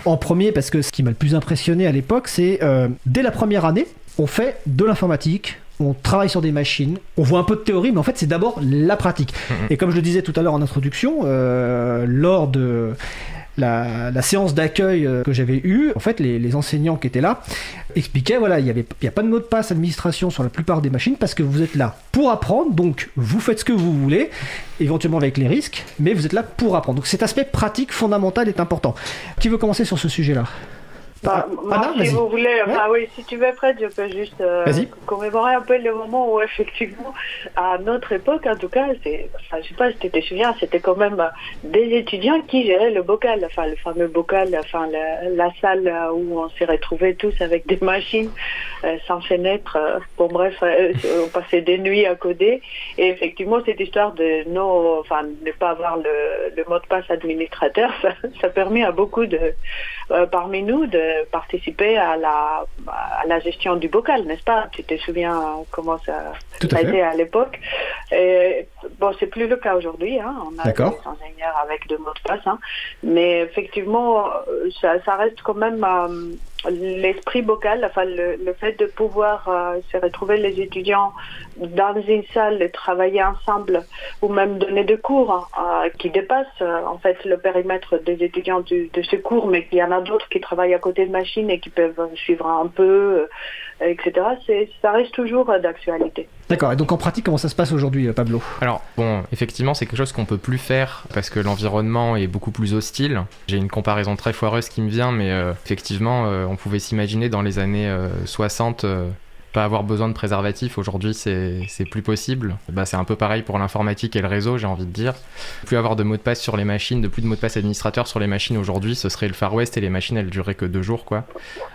S3: en premier, parce que ce qui m'a le plus impressionné à l'époque, c'est euh, dès la première année, on fait de l'informatique. On travaille sur des machines, on voit un peu de théorie, mais en fait c'est d'abord la pratique.
S8: Mhm.
S3: Et comme je le disais tout à l'heure en introduction, euh, lors de la, la séance d'accueil euh, que j'avais eue, en fait les, les enseignants qui étaient là expliquaient voilà, il n'y a pas de mot de passe administration sur la plupart des machines parce que vous êtes là pour apprendre, donc vous faites ce que vous voulez, éventuellement avec les risques, mais vous êtes là pour apprendre. Donc cet aspect pratique fondamental est important. Qui veut commencer sur ce sujet-là?
S7: Bah, moi, si vous voulez, enfin oui, si tu veux, Fred, je peux juste euh, commémorer un peu le moment où, effectivement, à notre époque, en tout cas, c'est, enfin, je sais pas si tu te souviens, c'était quand même des étudiants qui géraient le bocal, enfin, le fameux bocal, enfin, la, la salle où on s'est retrouvés tous avec des machines euh, sans fenêtre. euh, bon, bref, euh, on passait des nuits à coder. Et effectivement, cette histoire de non, enfin, ne pas avoir le, le mot de passe administrateur, ça, ça permet à beaucoup de, euh, parmi nous de participer à la, à la gestion du bocal, n'est-ce pas? Tu te souviens comment ça a
S3: fait.
S7: été à l'époque Bon, c'est plus le cas aujourd'hui. Hein. On a des ingénieurs avec de mots de passe. Hein. Mais effectivement, euh, ça, ça reste quand même euh, l'esprit bocal, enfin le, le fait de pouvoir euh, se retrouver les étudiants dans une salle et travailler ensemble ou même donner des cours euh, qui dépassent euh, en fait le périmètre des étudiants du- de ce cours, mais qu'il y en a d'autres qui travaillent à côté de machines et qui peuvent suivre un peu, euh, etc. C'est, ça reste toujours euh, d'actualité.
S3: D'accord. Et donc en pratique, comment ça se passe aujourd'hui, euh, Pablo?
S8: Alors, bon, effectivement, c'est quelque chose qu'on peut plus faire parce que l'environnement est beaucoup plus hostile. J'ai une comparaison très foireuse qui me vient, mais euh, effectivement, euh, on pouvait s'imaginer dans les années euh, 60 euh, pas avoir besoin de préservatifs. Aujourd'hui, c'est c'est plus possible. Bah, c'est un peu pareil pour l'informatique et le réseau, j'ai envie de dire. Plus avoir de mots de passe sur les machines, de plus de mots de passe administrateurs sur les machines aujourd'hui, ce serait le Far West et les machines, elles dureraient que deux jours, quoi.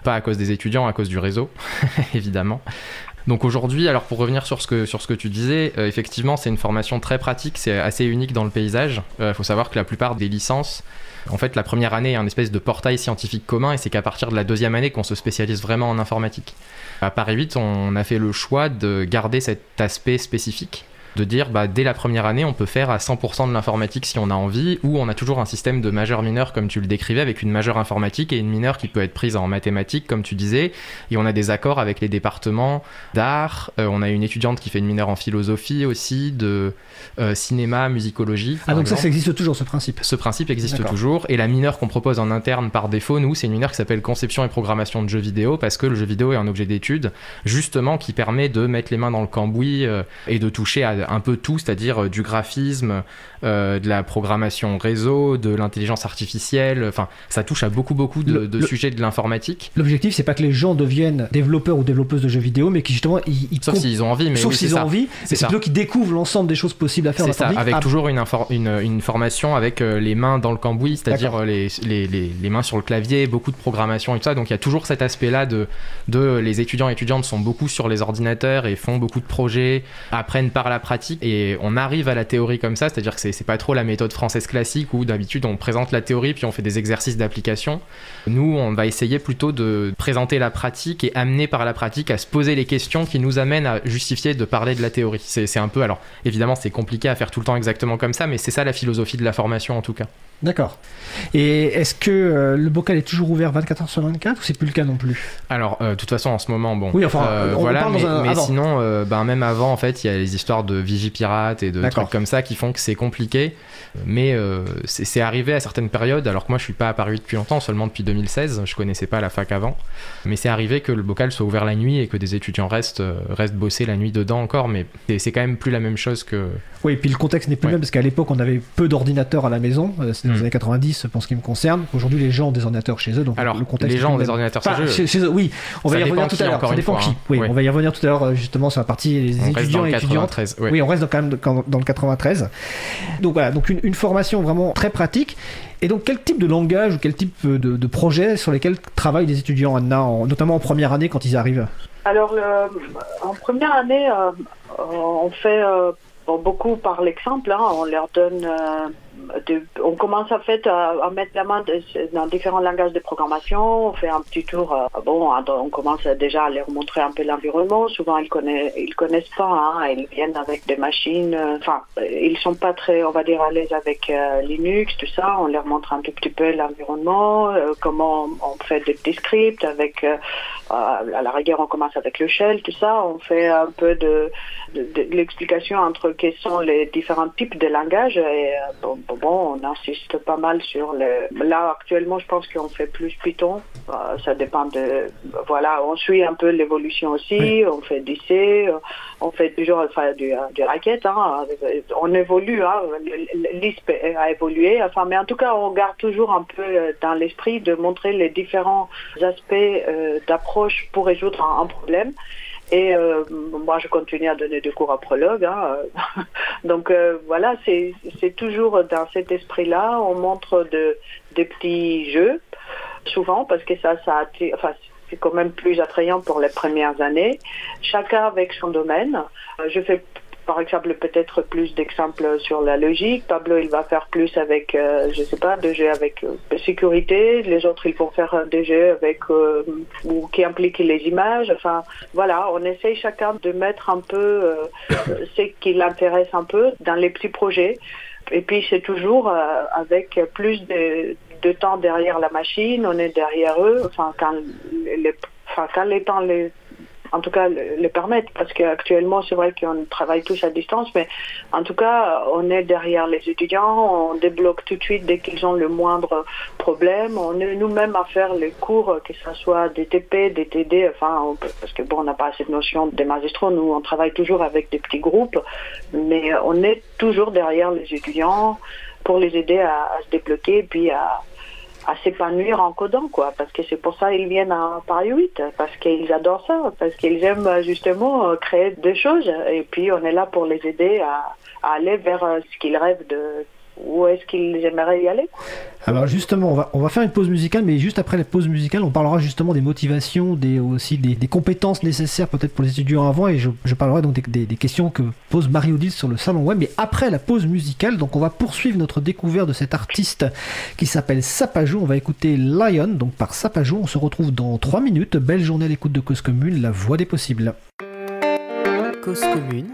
S8: Pas à cause des étudiants, à cause du réseau, évidemment. Donc aujourd'hui, alors pour revenir sur ce que, tu disais, euh, effectivement, c'est une formation très pratique, c'est assez unique dans le paysage. Il faut savoir que la plupart des licences, en fait, la première année est un espèce de portail scientifique commun et c'est qu'à partir de la deuxième année qu'on se spécialise vraiment en informatique. À Paris 8, on a fait le choix de garder cet aspect spécifique de dire bah, dès la première année on peut faire à 100% de l'informatique si on a envie ou on a toujours un système de majeur mineur comme tu le décrivais avec une majeure informatique et une mineure qui peut être prise en mathématiques comme tu disais et on a des accords avec les départements d'art Euh, on a une étudiante qui fait une mineure en philosophie aussi de euh, cinéma musicologie
S3: Ah donc ça,
S8: exemple.
S3: ça existe toujours ce principe.
S8: Ce principe existe toujours et la mineure qu'on propose en interne par défaut, nous, c'est une mineure qui s'appelle conception et programmation de jeux vidéo parce que le jeu vidéo est un objet d'étude justement qui permet de mettre les mains dans le cambouis euh, et de toucher à un peu tout, c'est-à-dire euh, du graphisme, euh, de la programmation réseau, de l'intelligence artificielle, enfin ça touche à beaucoup beaucoup de,
S3: Le-
S8: de
S3: le-
S8: sujets de l'informatique.
S3: L'objectif, c'est pas que les gens deviennent développeurs ou développeuses de jeux vidéo, mais qui justement, ils, ils
S8: Sauf s'ils ont envie, mais
S3: sauf
S8: oui,
S3: s'ils ont
S8: ça.
S3: envie,
S8: C'est
S3: plutôt qu'ils découvrent l'ensemble des choses possibles à faire
S8: C'est ça, avec
S3: Ah,
S8: toujours une, une, une formation avec euh, les mains dans le cambouis, c'est-à-dire les, les, les mains sur le clavier, beaucoup de programmation et tout ça. Donc il y a toujours cet aspect-là de, de les étudiants et étudiantes sont beaucoup sur les ordinateurs et font beaucoup de projets, apprennent par la et on arrive à la théorie comme ça, c'est-à-dire que c'est pas trop la méthode française classique où d'habitude on présente la théorie puis on fait des exercices d'application. Nous, on va essayer plutôt de présenter la pratique et amener par la pratique à se poser les questions qui nous amènent à justifier de parler de la théorie. C'est un peu, alors évidemment, c'est compliqué à faire tout le temps exactement comme ça, mais c'est ça la philosophie de la formation en tout cas.
S3: D'accord. Et est-ce que euh, le bocal est toujours ouvert 24 h sur 24 ou c'est plus le cas non plus?
S8: Alors, euh, de toute façon, en ce moment, bon.
S3: Oui, enfin,
S8: euh,
S3: on
S8: voilà,
S3: parle
S8: mais,
S3: dans un-
S8: mais
S3: avant.
S8: sinon, ben, même avant, en fait, il y a les histoires de vigipirate et de trucs comme ça qui font que c'est compliqué. Mais c'est arrivé à certaines périodes, alors que moi je suis pas Paris depuis longtemps, seulement depuis 2016, je connaissais pas la fac avant. Mais c'est arrivé que le bocal soit ouvert la nuit et que des étudiants restent, restent bosser la nuit dedans encore, mais c'est- quand même plus la même chose que.
S3: Oui, et puis le contexte n'est plus le
S8: Ouais.
S3: même parce qu'à l'époque on avait peu d'ordinateurs à la maison, dans les
S8: Mm.
S3: années 90 pour ce qui me concerne. Aujourd'hui les gens ont des ordinateurs chez eux, donc
S8: Alors,
S3: le contexte.
S8: les gens ont des ordinateurs
S3: Enfin,
S8: chez eux.
S3: chez- chez eux, oui, on va
S8: Ça
S3: y revenir tout à l'heure. Ça dépend
S8: fois,
S3: qui.
S8: hein.
S3: Oui, on va y revenir tout à l'heure justement sur la partie les
S8: On reste
S3: étudiants
S8: dans le
S3: et étudiantes.
S8: 93. ouais.
S3: Oui, on reste dans- quand même dans, dans le 93. Donc voilà, donc une, une formation vraiment très pratique. Et donc quel type de langage ou quel type de, de projet sur lesquels travaillent les étudiants, Anna, en- notamment en première année quand ils arrivent?
S7: Alors, euh, en première année, euh, on fait euh, beaucoup par l'exemple. hein. on leur donne, euh, on commence en fait à, mettre la main de- dans différents langages de programmation. On fait un petit tour. euh, bon, on commence déjà à leur montrer un peu l'environnement. Souvent, ils connaissent, ils connaissent pas. hein. Ils viennent avec des machines. euh, Enfin, ils sont pas très, on va dire, à l'aise avec euh, Linux, tout ça. On leur montre un tout petit peu l'environnement, comment on fait des petits scripts avec. à la rigueur, on commence avec le shell, tout ça. On fait un peu de, l'explication entre quels sont les différents types de langages. Et bon, on insiste pas mal sur le. Là, actuellement, je pense qu'on fait plus Python. Euh, ça dépend de. Voilà, on suit un peu l'évolution aussi. On fait du C, euh, on fait toujours enfin, du, euh, du racket. Hein. On évolue. Hein. L'ISP a évolué. Enfin, mais en tout cas, on garde toujours un peu euh, dans l'esprit de montrer les différents aspects euh, d'approche pour résoudre un, un problème. Et euh, moi, je continue à donner des cours à prologue. Hein. Donc euh, voilà, c'est toujours dans cet esprit-là. On montre de, des petits jeux, souvent, parce que ça, c'est quand même plus attrayant pour les premières années. Chacun avec son domaine. Euh, Je fais par exemple peut-être plus d'exemples sur la logique. Pablo, il va faire plus avec, euh, je sais pas, des jeux avec euh, sécurité. Les autres, ils vont faire des jeux avec euh, ou qui impliquent les images. Enfin, voilà, on essaye chacun de mettre un peu ce qui l'intéresse un peu dans les petits projets. Et puis c'est toujours avec plus de, de temps derrière la machine, on est derrière eux. Enfin, quand les, enfin, quand les temps les en tout cas le, permettent parce qu'actuellement c'est vrai qu'on travaille tous à distance mais en tout cas on est derrière les étudiants on débloque tout de suite dès qu'ils ont le moindre problème. On est nous-mêmes à faire les cours que ce soit des TP des TD enfin parce que bon on n'a pas cette notion des magistrats. Nous on travaille toujours avec des petits groupes mais on est toujours derrière les étudiants pour les aider à, à se débloquer puis à à s'épanouir en codant, quoi, parce que c'est pour ça qu'ils viennent à Paris 8, parce qu'ils adorent ça, parce qu'ils aiment euh, justement euh, créer des choses, et puis on est là pour les aider à, à aller vers euh, ce qu'ils rêvent de, où est-ce qu'ils aimeraient y aller.
S3: Alors justement, on va, on va faire une pause musicale, mais juste après la pause musicale, on parlera justement des motivations, des, aussi des, des compétences nécessaires peut-être pour les étudiants avant, et je, je parlerai donc des, des- des questions que pose Marie-Odile sur le salon web, mais après la pause musicale, donc on va poursuivre notre découverte de cet artiste qui s'appelle Sapajou, on va écouter Lion, donc par Sapajou, on se retrouve dans 3 minutes, belle journée à l'écoute de Cause Commune, la voix des possibles.
S1: Cause commune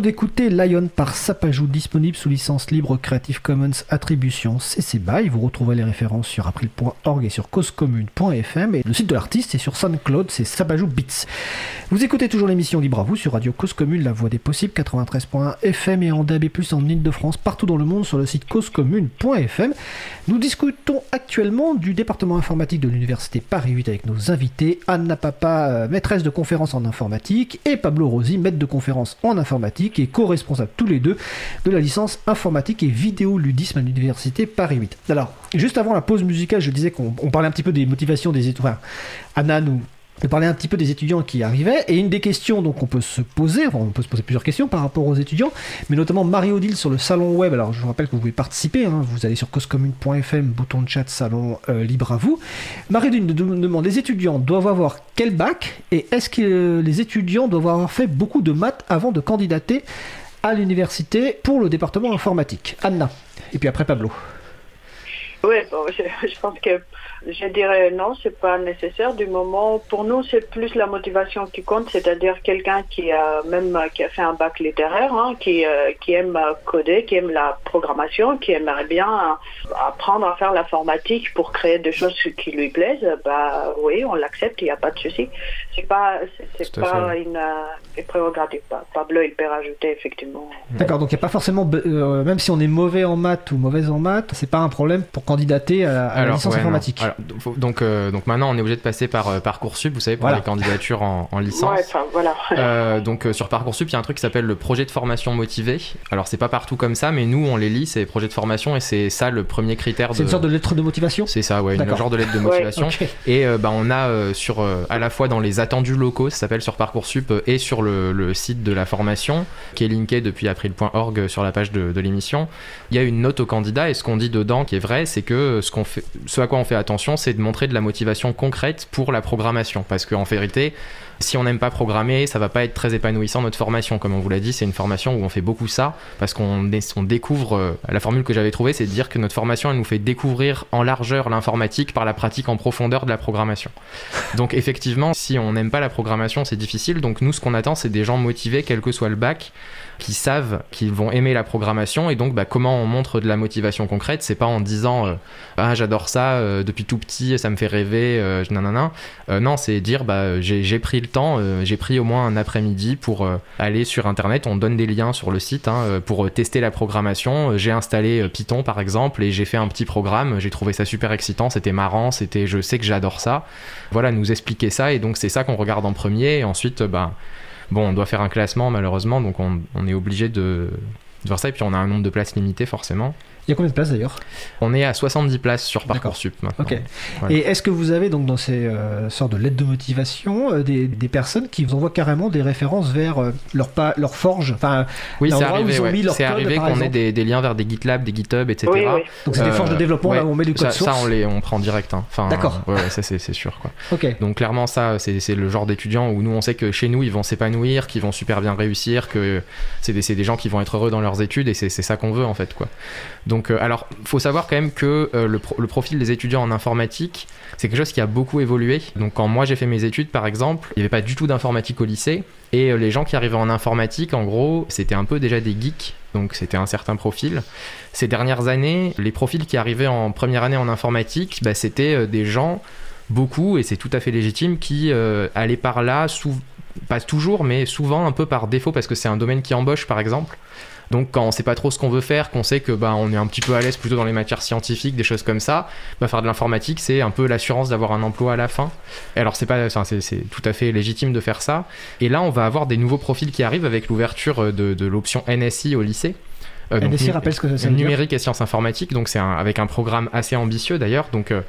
S3: d'écouter Lion par Sapajou, disponible sous licence libre Creative Commons Attribution CC BY. Vous retrouverez les références sur april.org et sur causecommune.fm. Et le site de l'artiste est sur SoundCloud, c'est Sapajou Beats. Vous écoutez toujours l'émission Libre à vous sur Radio Cause Commune, la voix des possibles, 93.1 FM et en DAB+, en Ile-de-France, partout dans le monde sur le site causecommune.fm. Nous discutons actuellement du département informatique de l'Université Paris 8 avec nos invités, Anna Papa, euh, maîtresse de conférence en informatique, et Pablo Rosi, maître de conférence en informatique et co-responsables tous les deux de la licence informatique et vidéoludisme à l'université Paris 8. Alors, juste avant la pause musicale, je disais qu'on parlait un petit peu des motivations des étudiants. Anna nous, de parler un petit peu des étudiants qui arrivaient. Et une des questions donc on peut se poser, on peut se poser plusieurs questions par rapport aux étudiants, mais notamment Marie-Odile sur le salon web. Alors je vous rappelle que vous pouvez participer, hein. vous allez sur causecommune.fm, bouton de chat, salon euh, libre à vous. Marie-Odile nous demande les étudiants doivent avoir quel bac et est-ce que les étudiants doivent avoir fait beaucoup de maths avant de candidater à l'université pour le département informatique? Anna. Et puis après Pablo.
S7: Oui, je pense que je dirais non, c'est pas nécessaire du moment. Pour nous, c'est plus la motivation qui compte, c'est-à-dire quelqu'un qui a même qui a fait un bac littéraire, hein, qui euh, qui aime coder, qui aime la programmation, qui aimerait bien apprendre à faire l'informatique pour créer des choses qui lui plaisent. Bah oui, on l'accepte, il n'y a pas de souci. C'est pas c'est pas une, une, prérogative. Pablo, il peut rajouter effectivement.
S3: D'accord, donc il n'y a pas forcément, euh, même si on est mauvais en maths ou mauvaise en maths, c'est pas un problème pour candidater à, la licence informatique
S8: donc, euh, donc maintenant, on est obligé de passer par euh, Parcoursup, vous savez, pour les candidatures en, licence.
S7: Ouais, voilà.
S8: Euh, donc sur Parcoursup, il y a un truc qui s'appelle le projet de formation motivé. Alors c'est pas partout comme ça, mais nous, on les lit, c'est projets de formation, et c'est ça le premier critère.
S3: C'est une sorte de lettre de motivation?
S8: C'est ça, ouais, une genre de lettre de motivation. Et bah, on a sur, à la fois dans les attendus locaux, ça s'appelle sur Parcoursup, et sur le, site de la formation, qui est linké depuis april.org sur la page de, l'émission, il y a une note au candidat, et ce qu'on dit dedans qui est vrai, c'est que ce, qu'on fait, ce à quoi on fait attention, c'est de montrer de la motivation concrète pour la programmation. Parce qu'en vérité, si on n'aime pas programmer, ça va pas être très épanouissant notre formation. Comme on vous l'a dit, c'est une formation où on fait beaucoup ça parce qu'on on découvre. Euh, la formule que j'avais trouvée, c'est de dire que notre formation, elle nous fait découvrir en largeur l'informatique par la pratique en profondeur de la programmation. Donc effectivement, si on n'aime pas la programmation, c'est difficile. Donc nous, ce qu'on attend, c'est des gens motivés, quel que soit le bac, qui savent qu'ils vont aimer la programmation. Et donc, bah, comment on montre de la motivation concrète C'est pas en disant euh, ah j'adore ça euh, depuis tout petit, ça me fait rêver, euh, nanana. non, c'est dire bah j'ai pris le temps, j'ai pris au moins un après-midi pour aller sur internet. On donne des liens sur le site hein, pour tester la programmation. J'ai installé Python par exemple et j'ai fait un petit programme. J'ai trouvé ça super excitant, c'était marrant, c'était je sais que j'adore ça. Voilà, nous expliquer ça et donc c'est ça qu'on regarde en premier. Et ensuite, bah Bon, on doit faire un classement malheureusement, donc on, est obligé de, de. Et puis on a un nombre de places limité forcément.
S3: Il y a combien de places d'ailleurs
S8: On est à 70 places sur Parcoursup maintenant.
S3: Ok. Et est-ce que vous avez donc dans ces euh, sortes de lettres de motivation euh, des, des, personnes qui vous envoient carrément des références vers euh, leur, pas, leur forge enfin,
S8: Oui, c'est arrivé, c'est arrivé qu'on ait des, des, liens vers des GitLab, des GitHub, etc. Oui, oui.
S3: Donc c'est des forges de développement là où on met du code
S8: ça,
S3: source
S8: Ça, on, les, on prend direct. Hein. Enfin,
S3: D'accord.
S8: Ouais, ça c'est sûr. Quoi.
S3: Ok.
S8: Donc clairement, ça, c'est le genre d'étudiants où nous, on sait que chez nous, ils vont s'épanouir, qu'ils vont super bien réussir, que c'est des, des gens qui vont être heureux dans leurs études et c'est ça qu'on veut en fait. Quoi. Donc, alors, faut savoir quand même que euh, le, profil des étudiants en informatique, c'est quelque chose qui a beaucoup évolué. Donc quand moi j'ai fait mes études par exemple, il n'y avait pas du tout d'informatique au lycée. Et euh, les gens qui arrivaient en informatique, en gros, c'était un peu déjà des geeks. Donc c'était un certain profil. Ces dernières années, les profils qui arrivaient en première année en informatique, bah, c'était euh, des gens, beaucoup, et c'est tout à fait légitime, qui allaient par là, pas toujours, mais souvent un peu par défaut, parce que c'est un domaine qui embauche par exemple. Donc quand on sait pas trop ce qu'on veut faire, qu'on sait que bah, on est un petit peu à l'aise plutôt dans les matières scientifiques, des choses comme ça, bah, faire de l'informatique, c'est un peu l'assurance d'avoir un emploi à la fin. Et alors c'est pas, c'est tout à fait légitime de faire ça. Et là, on va avoir des nouveaux profils qui arrivent avec l'ouverture de, de l'option NSI au lycée.
S3: Euh, NSI rappelle ce que c'est
S8: numérique et sciences informatiques, donc c'est avec un programme assez ambitieux d'ailleurs. Donc euh,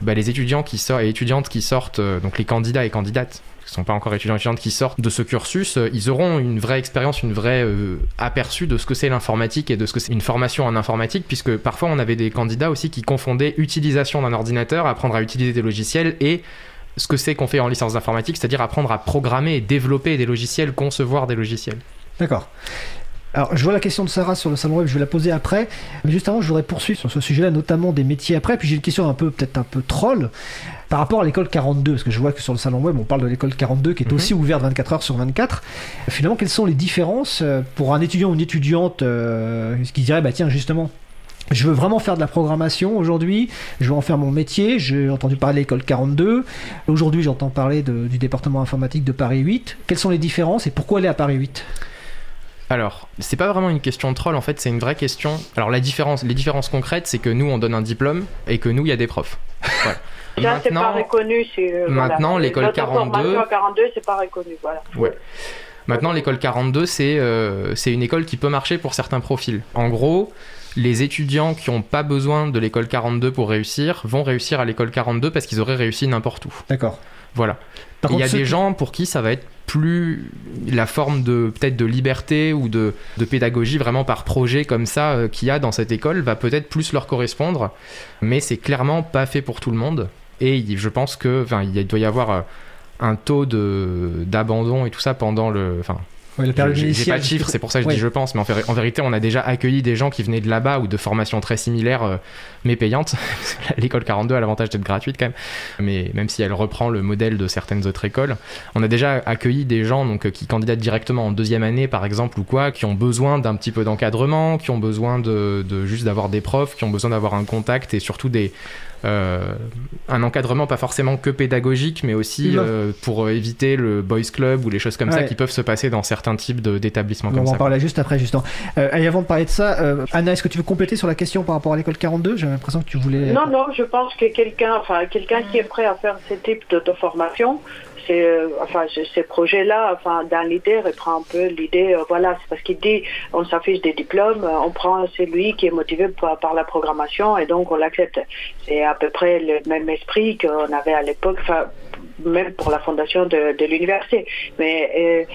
S8: bah, les étudiants qui sortent et étudiantes qui sortent, euh, donc les candidats et candidates qui sont pas encore étudiants et étudiantes qui sortent de ce cursus, euh, ils auront une vraie expérience, une vraie euh, aperçu de ce que c'est l'informatique et de ce que c'est une formation en informatique, puisque parfois on avait des candidats aussi qui confondaient utilisation d'un ordinateur, apprendre à utiliser des logiciels et ce que c'est qu'on fait en licence d'informatique, c'est-à-dire apprendre à programmer et développer des logiciels, concevoir des logiciels.
S3: D'accord. Alors, je vois la question de Sarah sur le salon web, je vais la poser après. Mais juste avant, je voudrais poursuivre sur ce sujet-là, notamment des métiers après. Puis j'ai une question un peu, peut-être un peu troll, par rapport à l'école 42. Parce que je vois que sur le salon web, on parle de l'école 42 qui est
S8: Mhm.
S3: aussi ouverte 24 heures sur 24. Finalement, quelles sont les différences euh, pour un étudiant ou une étudiante euh, qui dirait, bah tiens, justement, je veux vraiment faire de la programmation aujourd'hui, je veux en faire mon métier, j'ai entendu parler de l'école 42, aujourd'hui j'entends parler de- du département informatique de Paris 8. Quelles sont les différences et pourquoi aller à Paris 8
S8: Alors, c'est pas vraiment une question de troll, en fait, c'est une vraie question. Alors, la différence, les différences concrètes, c'est que nous, on donne un diplôme et que nous, il y a des profs. Voilà.
S7: Déjà, c'est pas reconnu. euh,
S8: maintenant,
S7: voilà.
S8: l'école
S7: Notre
S8: 42
S7: formation à 42, c'est pas reconnu. Voilà.
S8: Ouais. Maintenant, l'école 42, c'est euh, c'est une école qui peut marcher pour certains profils. En gros, les étudiants qui n'ont pas besoin de l'école 42 pour réussir vont réussir à l'école 42 parce qu'ils auraient réussi n'importe où.
S3: D'accord.
S8: Voilà. Il y a des gens pour qui ça va être plus la forme de peut-être de liberté ou de, de pédagogie vraiment par projet comme ça euh, qu'il y a dans cette école va peut-être plus leur correspondre, mais c'est clairement pas fait pour tout le monde. Et je pense que il doit y avoir euh, un taux de d'abandon et tout ça pendant le enfin
S3: Ouais, la période
S8: j'ai pas de chiffres, c'est pour ça que je
S3: Ouais.
S8: dis je pense, mais en, fait- en vérité, on a déjà accueilli des gens qui venaient de là-bas ou de formations très similaires, euh, mais payantes. L'école 42 a l'avantage d'être gratuite quand même, mais même si elle reprend le modèle de certaines autres écoles, on a déjà accueilli des gens donc, euh, qui candidatent directement en deuxième année, par exemple, ou quoi, qui ont besoin d'un petit peu d'encadrement, qui ont besoin de, de juste d'avoir des profs, qui ont besoin d'avoir un contact et surtout des, un encadrement pas forcément que pédagogique, mais aussi euh, pour euh, éviter le boys club ou les choses comme ça qui peuvent se passer dans certains types d'établissements
S3: On
S8: comme
S3: va en
S8: ça.
S3: parler juste après, justement. Euh, et avant de parler de ça, euh, Anna, est-ce que tu veux compléter sur la question par rapport à l'école 42 J'ai l'impression que tu voulais.
S7: Non, non, je pense que quelqu'un, enfin, quelqu'un qui est prêt à faire ce type de, de formation, c'est, euh, enfin, ce- ces projets-là, enfin, dans l'idée, reprend un peu l'idée, euh, voilà, c'est parce qu'il dit, on s'affiche des diplômes, euh, on prend celui qui est motivé par, la programmation et donc on l'accepte. C'est à peu près le même esprit qu'on avait à l'époque, même pour la fondation de, l'université. Mais euh,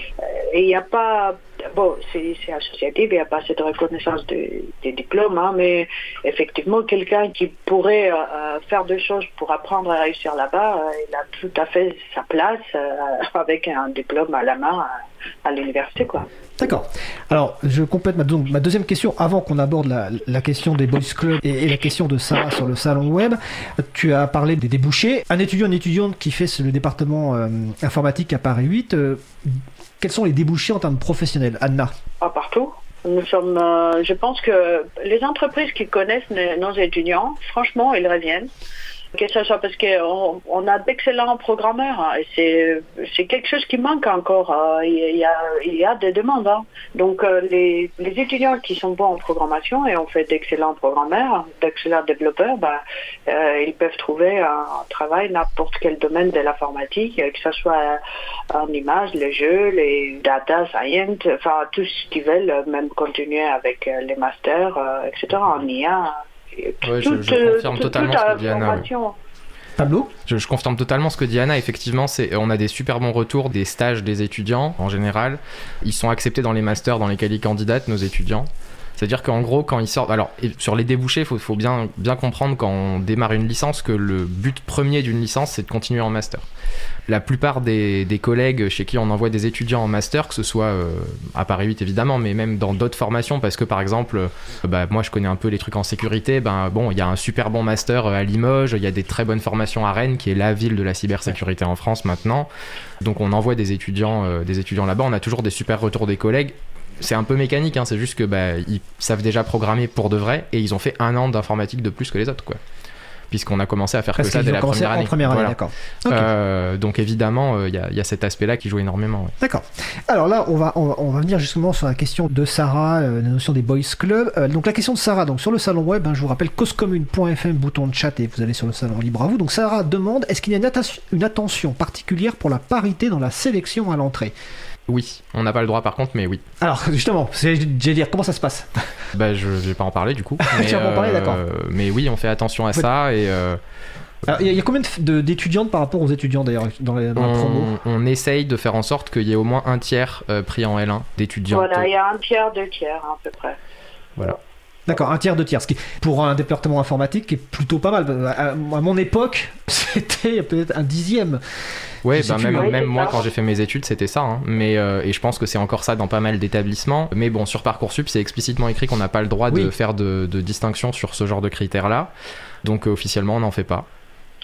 S7: il n'y a pas, bon, c'est associatif, il n'y a pas cette reconnaissance de- des diplômes, hein, mais effectivement, quelqu'un qui pourrait euh, euh, faire des choses pour apprendre à réussir là-bas, il a tout à fait sa place avec un diplôme à la main à, à l'université, quoi.
S3: D'accord. Alors, je complète ma, donc, ma deuxième question avant qu'on aborde la, question des boys clubs et, la question de Sarah sur le salon web. Tu as parlé des débouchés. Un étudiant, une étudiante qui fait le département euh, informatique à Paris 8, euh, quels sont les débouchés en termes professionnels? Anna
S7: Pas partout. Nous euh, je pense que les entreprises qui connaissent nos étudiants, franchement, ils reviennent. Que ce soit parce qu'on on a d'excellents programmeurs hein, et c'est quelque chose qui manque encore. euh, Il y, a, des demandes. hein. Donc euh, les, les étudiants qui sont bons en programmation et on fait d'excellents programmeurs, d'excellents développeurs, bah, euh, ils peuvent trouver un travail n'importe quel domaine de l'informatique, euh, que ce soit en images, les jeux, les data science, enfin tout ce qu'ils veulent, même continuer avec les masters, euh, etc. en IA.
S8: Je- je
S7: euh,
S8: confirme
S7: toute-
S8: totalement
S7: toute
S8: ce que dit Anna.
S3: Pablo
S8: Je, je confirme totalement ce que dit Anna. Effectivement, c'est, on a des super bons retours des stages des étudiants en général. Ils sont acceptés dans les masters dans lesquels ils candidatent, nos étudiants. C'est-à-dire qu'en gros, quand ils sortent. Alors, sur les débouchés, il faut, bien, comprendre quand on démarre une licence que le but premier d'une licence, c'est de continuer en master. La plupart des, collègues chez qui on envoie des étudiants en master, que ce soit euh, à Paris 8 évidemment, mais même dans d'autres formations, parce que par exemple, euh, bah, moi je connais un peu les trucs en sécurité, ben bon, il y a un super bon master euh, à Limoges, il y a des très bonnes formations à Rennes, qui est la ville de la cybersécurité en France maintenant. Donc on envoie des étudiants, des étudiants là-bas, on a toujours des super retours des collègues. C'est un peu mécanique, hein, c'est juste que bah, ils savent déjà programmer pour de vrai et ils ont fait un an d'informatique de plus que les autres, quoi. Puisqu'on a commencé à faire
S3: Parce
S8: que ça dès la première année.
S3: première année,
S8: Voilà.
S3: d'accord. Ok.
S8: Euh, donc évidemment, il y, a- y a cet aspect-là qui joue énormément. ouais.
S3: D'accord. Alors là, on va, on va, on va venir justement sur la question de Sarah, euh, la notion des boys club. Euh, donc la question de Sarah, donc sur le salon web, hein, je vous rappelle causecommune.fm, bouton de chat et vous allez sur le salon libre à vous. Donc Sarah demande, est-ce qu'il y a une attention particulière pour la parité dans la sélection à l'entrée?
S8: Oui, on n'a pas le droit par contre, mais oui.
S3: Alors justement, j'allais dire, comment ça se passe
S8: Bah, je vais pas en parler du coup.
S3: Tu vas pas en parler, d'accord.
S8: Mais oui, on fait attention à
S3: Ouais.
S8: ça et euh,
S3: Il y, a- il y a combien d'étudiantes par rapport aux étudiants d'ailleurs dans, les- dans la promo?
S8: on, on essaye de faire en sorte qu'il y ait au moins un tiers euh, pris en L1 d'étudiants.
S7: Voilà, il y a un tiers, deux tiers à peu près.
S3: D'accord, un tiers, deux tiers. Ce qui, pour un département informatique, est plutôt pas mal. À, à mon époque, c'était peut-être un dixième.
S8: Ouais, bah même.
S7: Oui,
S8: même moi
S7: ça.
S8: quand j'ai fait mes études c'était ça, hein. mais euh, et je pense que c'est encore ça dans pas mal d'établissements. Mais bon, sur parcoursup c'est explicitement écrit qu'on n'a pas le droit de faire de, de distinction sur ce genre de critères-là, donc euh, officiellement on n'en fait pas.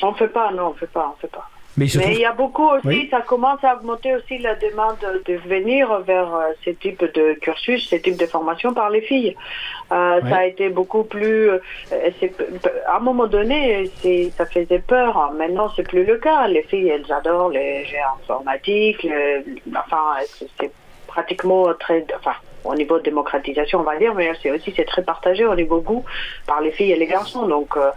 S7: On fait pas, non, on fait pas, on fait pas.
S3: Mais il trouve
S7: y a beaucoup aussi,
S3: Oui.
S7: ça commence à augmenter aussi la demande de venir vers euh, ce type de cursus, ce type de formation par les filles. Euh,
S3: Ouais.
S7: Ça a été beaucoup plus. euh, à un moment donné, ça faisait peur. Maintenant, c'est plus le cas. Les filles, elles adorent les jeux informatiques. enfin, c'est- c'est pratiquement très. Enfin, au niveau de démocratisation, on va dire, mais c'est aussi c'est très partagé au niveau goût par les filles et les garçons. Donc, euh,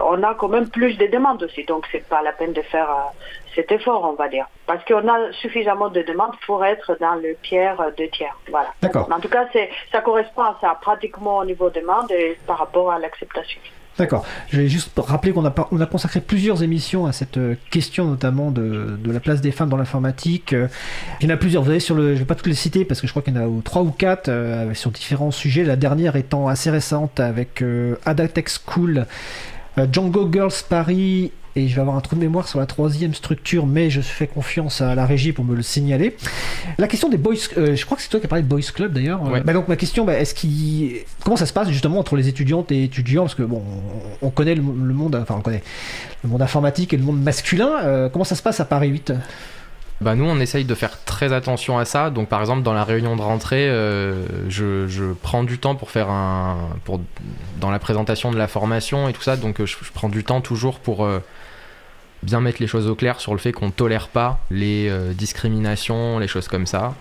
S7: on a quand même plus de demandes aussi. Donc, c'est pas la peine de faire euh, cet effort, on va dire. Parce qu'on a suffisamment de demandes pour être dans le tiers euh, de tiers. Voilà.
S3: D'accord.
S7: En tout cas, c'est, ça correspond à ça, pratiquement au niveau demande et par rapport à l'acceptation.
S3: D'accord. Je vais juste rappeler qu'on a, on a consacré plusieurs émissions à cette euh, question, notamment de, de la place des femmes dans l'informatique. Euh, Il y en a plusieurs. Vous avez sur le, je vais pas toutes les citer parce que je crois qu'il y en a ou- trois ou quatre euh, sur différents sujets. La dernière étant assez récente avec euh, Adatech School, euh, Django Girls Paris. Et je vais avoir un trou de mémoire sur la troisième structure, mais je fais confiance à la régie pour me le signaler. La question des boys, euh, je crois que c'est toi qui as parlé de boys club d'ailleurs.
S8: Ouais.
S3: Bah donc ma question, bah, est-ce qu'il, comment ça se passe justement entre les étudiantes et étudiants, parce que bon, on on connaît le, le monde, enfin on connaît le monde informatique et le monde masculin. euh, comment ça se passe à Paris 8
S8: Bah nous on essaye de faire très attention à ça. Donc par exemple dans la réunion de rentrée, euh, je, prends du temps pour faire un, pour dans la présentation de la formation et tout ça. Donc euh, je, je prends du temps toujours pour euh, bien mettre les choses au clair sur le fait qu'on tolère pas les euh, discriminations, les choses comme ça,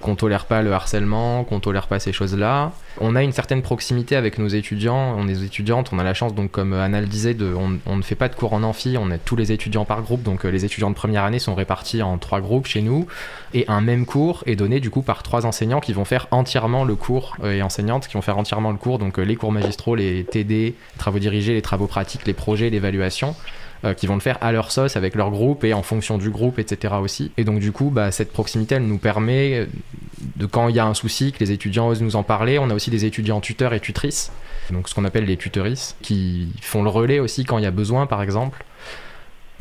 S8: qu'on tolère pas le harcèlement, qu'on tolère pas ces choses-là. On a une certaine proximité avec nos étudiants, on est étudiantes, on a la chance donc comme Anna le disait, de, on, ne fait pas de cours en amphi, on a tous les étudiants par groupe, donc euh, les étudiants de première année sont répartis en trois groupes chez nous, et un même cours est donné du coup par trois enseignants qui vont faire entièrement le cours, euh, et enseignantes qui vont faire entièrement le cours, donc les cours magistraux, les TD, les travaux dirigés, les travaux pratiques, les projets, l'évaluation euh, qui vont le faire à leur sauce avec leur groupe et en fonction du groupe, etc. aussi. Et donc du coup, bah, cette proximité, elle nous permet de quand il y a un souci, que les étudiants osent nous en parler. On a aussi des étudiants tuteurs et tutrices, donc ce qu'on appelle les tutrices, qui font le relais aussi quand il y a besoin, par exemple.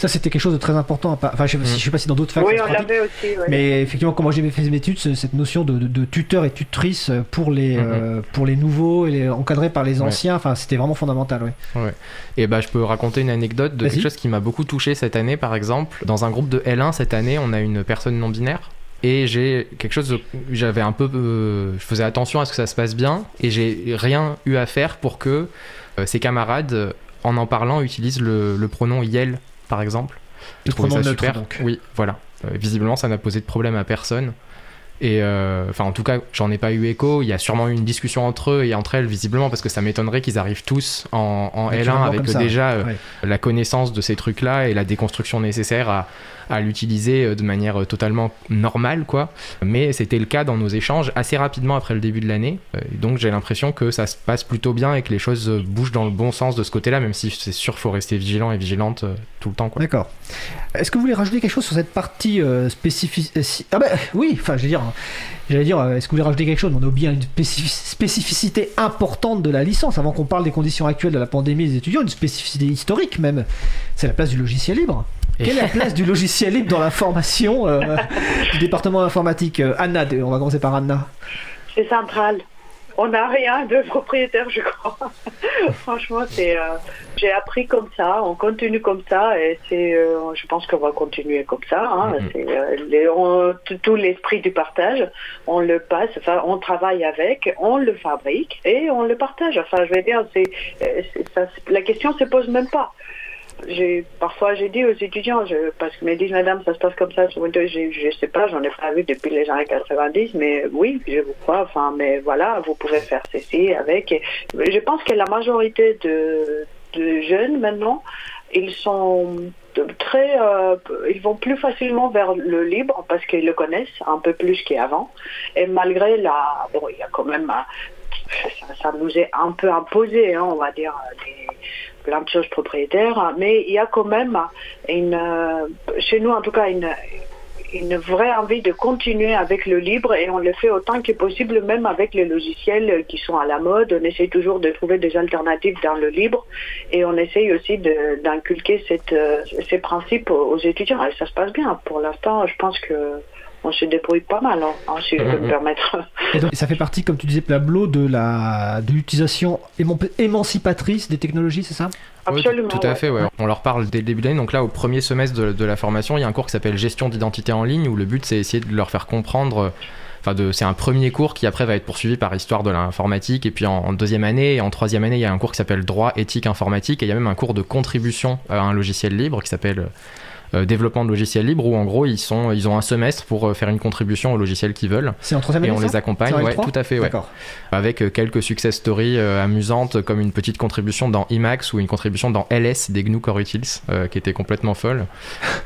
S3: Ça c'était quelque chose de très important. Enfin, je, sais-
S8: Mm.
S3: sais pas si dans d'autres facs
S7: oui, on l'avait aussi. ouais.
S3: Mais effectivement, comme moi j'ai fait mes études, ce- cette notion de, de- de tuteur et tutrice pour les,
S8: Mhm.
S3: euh, pour les nouveaux et les, encadrés par les anciens, enfin c'était vraiment fondamental. Ouais.
S8: Et bah, je peux raconter une anecdote de quelque chose qui m'a beaucoup touché cette année, par exemple. Dans un groupe de L1 cette année, on a une personne non binaire. Et j'ai quelque chose, j'avais un peu, euh, je faisais attention à ce que ça se passe bien, et j'ai rien eu à faire pour que euh, ses camarades, en en parlant, utilisent le, le pronom Yel, par exemple. Trouvais
S3: pronom
S8: ça
S3: neutre,
S8: super.
S3: donc.
S8: Oui, voilà. Euh, visiblement, ça n'a posé de problème à personne. Et euh, enfin, en tout cas, j'en ai pas eu écho. Il y a sûrement eu une discussion entre eux et entre elles, visiblement, parce que ça m'étonnerait qu'ils arrivent tous en, en L1
S3: Naturellement
S8: avec déjà euh,
S3: ouais.
S8: la connaissance de ces trucs-là et la déconstruction nécessaire à, à l'utiliser euh, de manière euh, totalement normale, quoi. Mais c'était le cas dans nos échanges assez rapidement après le début de l'année. Euh, donc j'ai l'impression que ça se passe plutôt bien et que les choses bougent dans le bon sens de ce côté-là, même si c'est sûr faut rester vigilant et vigilante tout le temps, quoi.
S3: D'accord. Est-ce que vous voulez rajouter quelque chose sur cette partie spécifique Ah bah oui, enfin je veux dire, j'allais dire, est-ce que vous voulez rajouter quelque chose? On a oublié une spécifi- spécificité importante de la licence, avant qu'on parle des conditions actuelles de la pandémie des étudiants, une spécificité historique même, c'est la place du logiciel libre.
S8: Et-
S3: Quelle est la place du logiciel libre dans la formation euh, du département informatique Euh, Anna, on va commencer par Anna.
S7: C'est central. On n'a rien de propriétaire, je crois. Franchement, c'est. euh, J'ai appris comme ça, on continue comme ça, et c'est. euh, je pense qu'on va continuer comme ça. hein.
S8: Mhm.
S7: C'est, euh, les- on- tout, l'esprit du partage, on le passe, enfin, on travaille avec, on le fabrique et on le partage. Enfin, je veux dire, c'est, c'est- ça, la question se pose même pas. Parfois, j'ai dit aux étudiants, je, parce qu'ils me disent, madame, ça se passe comme ça sur je, je sais pas, j'en ai pas vu depuis les années 90, mais oui, je vous crois, enfin, mais voilà, vous pouvez faire ceci avec. Je pense que la majorité de, jeunes maintenant, ils sont très, euh, ils vont plus facilement vers le libre parce qu'ils le connaissent un peu plus qu'avant. Et malgré la, bon, il y a quand même, ça, nous est un peu imposé, hein, on va dire, des, plein de choses propriétaires, mais il y a quand même une, euh, chez nous en tout cas, une, une vraie envie de continuer avec le libre et on le fait autant que possible, même avec les logiciels qui sont à la mode. On essaie toujours de trouver des alternatives dans le libre et on essaye aussi d'inculquer euh, ces principes aux étudiants. Et ça se passe bien. Pour l'instant, je pense que on se débrouille pas mal, hein, si je peux me permettre.
S3: Et donc, ça fait partie, comme tu disais, Pablo, de la de l'utilisation émancipatrice des technologies, c'est ça?
S7: Absolument.
S8: tout à fait, ouais. On leur parle dès le début d'année. Donc là, au premier semestre de, la formation, il y a un cours qui s'appelle Gestion d'identité en ligne, où le but, c'est essayer de leur faire comprendre. Enfin, c'est un premier cours qui après va être poursuivi par histoire de l'informatique. Et puis en, deuxième année et en troisième année, il y a un cours qui s'appelle droit éthique informatique. Et il y a même un cours de contribution à un logiciel libre qui s'appelle euh, développement de logiciels libres où en gros ils, sont, ils ont un semestre pour euh, faire une contribution au logiciel qu'ils veulent.
S3: C'est en troisième année
S8: Et on les accompagne, ouais, tout à fait, ouais. Avec euh, quelques success stories amusantes comme une petite contribution dans Emacs ou une contribution dans LS des GNU Core Utils qui était complètement folle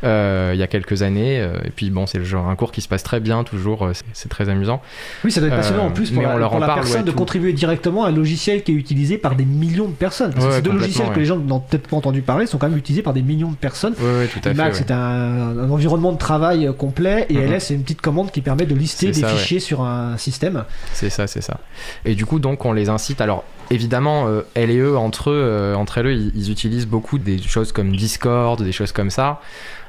S8: il y a quelques années. et puis bon, c'est le genre un cours qui se passe très bien toujours, c'est très amusant.
S3: Oui, ça doit être passionnant en plus pour, la, leur la personne de contribuer directement à un logiciel qui est utilisé par des millions de personnes. Parce que ces deux logiciels que les gens n'ont peut-être pas entendu parler sont quand même utilisés par des millions de personnes.
S8: Oui, tout à
S3: c'est un, environnement de travail complet et LS, c'est une petite commande qui permet de lister des fichiers sur un système.
S8: C'est ça, c'est ça. Et du coup, donc, on les incite. Alors, évidemment, euh, elle et eux, entre eux, euh, entre elles, ils, utilisent beaucoup des choses comme Discord, des choses comme ça.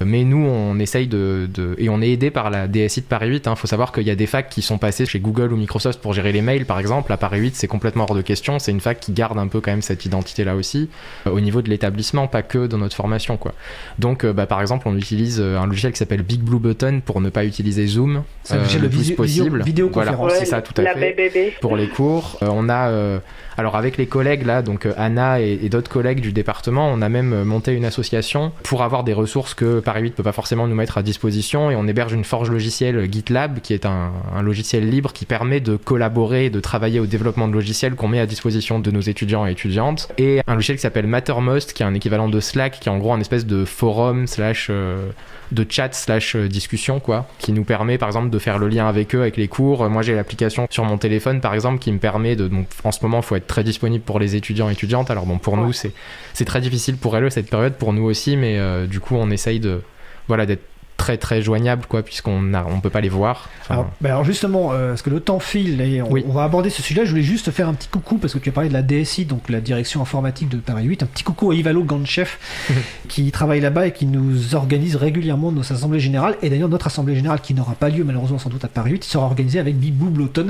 S8: Mais nous, on essaye de, et on est aidé par la DSI de Paris 8. Il hein. faut savoir qu'il y a des facs qui sont passés chez Google ou Microsoft pour gérer les mails, par exemple. À Paris 8, c'est complètement hors de question. C'est une fac qui garde un peu quand même cette identité-là aussi, euh, au niveau de l'établissement, pas que dans notre formation, quoi. Donc, bah, par exemple, on utilise un logiciel qui s'appelle Big Blue Button pour ne pas utiliser Zoom
S3: le plus possible.
S8: Vidéoconférence. Voilà, c'est ça, tout à fait. Pour les cours, on a alors avec les collègues là, donc euh, Anna et, d'autres collègues du département, on a même euh, monté une association pour avoir des ressources que Paris 8 peut pas forcément nous mettre à disposition et on héberge une forge logicielle GitLab qui est un, logiciel libre qui permet de collaborer et de travailler au développement de logiciels qu'on met à disposition de nos étudiants et étudiantes et un logiciel qui s'appelle Mattermost qui est un équivalent de Slack qui est en gros un espèce de forum slash euh, de chat slash discussion quoi qui nous permet par exemple de faire le lien avec eux avec les cours. Moi j'ai l'application sur mon téléphone par exemple qui me permet de donc en ce moment il faut être très disponible pour les étudiants et étudiantes. Alors bon, pour nous, c'est très difficile pour elles cette période, pour nous aussi, mais euh, du coup, on essaye de voilà d'être très très joignable quoi puisqu'on a, on peut pas les voir.
S3: Ben alors, justement euh, parce que le temps file et on, va aborder ce sujet je voulais juste faire un petit coucou parce que tu as parlé de la DSI donc la direction informatique de Paris 8 un petit coucou à Ivalo Ganchef qui travaille là-bas et qui nous organise régulièrement nos assemblées générales. Et d'ailleurs notre assemblée générale qui n'aura pas lieu malheureusement sans doute à Paris 8 sera organisée avec Bibou Bloton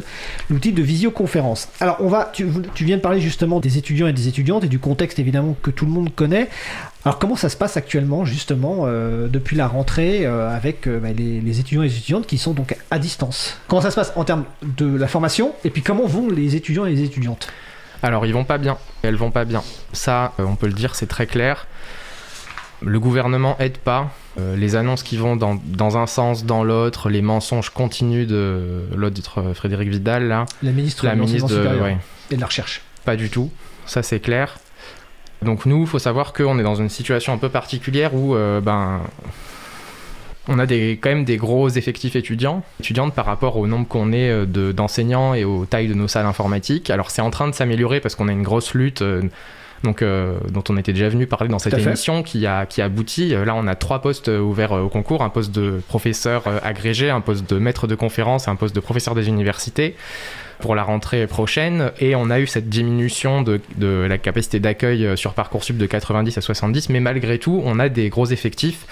S3: l'outil de visioconférence. Alors on va tu, tu viens de parler justement des étudiants et des étudiantes et du contexte évidemment que tout le monde connaît alors comment ça se passe actuellement justement euh, depuis la rentrée euh, avec euh, bah, les, étudiants et les étudiantes qui sont donc à distance? Comment ça se passe en termes de la formation? Et puis comment vont les étudiants et les étudiantes?
S8: Alors ils vont pas bien, elles vont pas bien. Ça, on peut le dire, c'est très clair. Le gouvernement aide pas. les annonces qui vont dans, un sens, dans l'autre, les mensonges continus de l'autre Frédéric Vidal là.
S3: La ministre,
S8: la ministre de,
S3: et de la recherche.
S8: Pas du tout. Ça c'est clair. Donc nous, il faut savoir qu'on est dans une situation un peu particulière où euh, ben, on a des, quand même des gros effectifs étudiants, étudiantes par rapport au nombre qu'on est euh, d'enseignants et aux tailles de nos salles informatiques. Alors c'est en train de s'améliorer parce qu'on a une grosse lutte. Euh, donc, dont on était déjà venu parler dans cette émission qui, a, qui aboutit. Là, on a trois postes ouverts au concours un poste de professeur agrégé, un poste de maître de conférence et un poste de professeur des universités pour la rentrée prochaine. Et on a eu cette diminution de, la capacité d'accueil euh, sur Parcoursup de 90 à 70, mais malgré tout, on a des gros effectifs.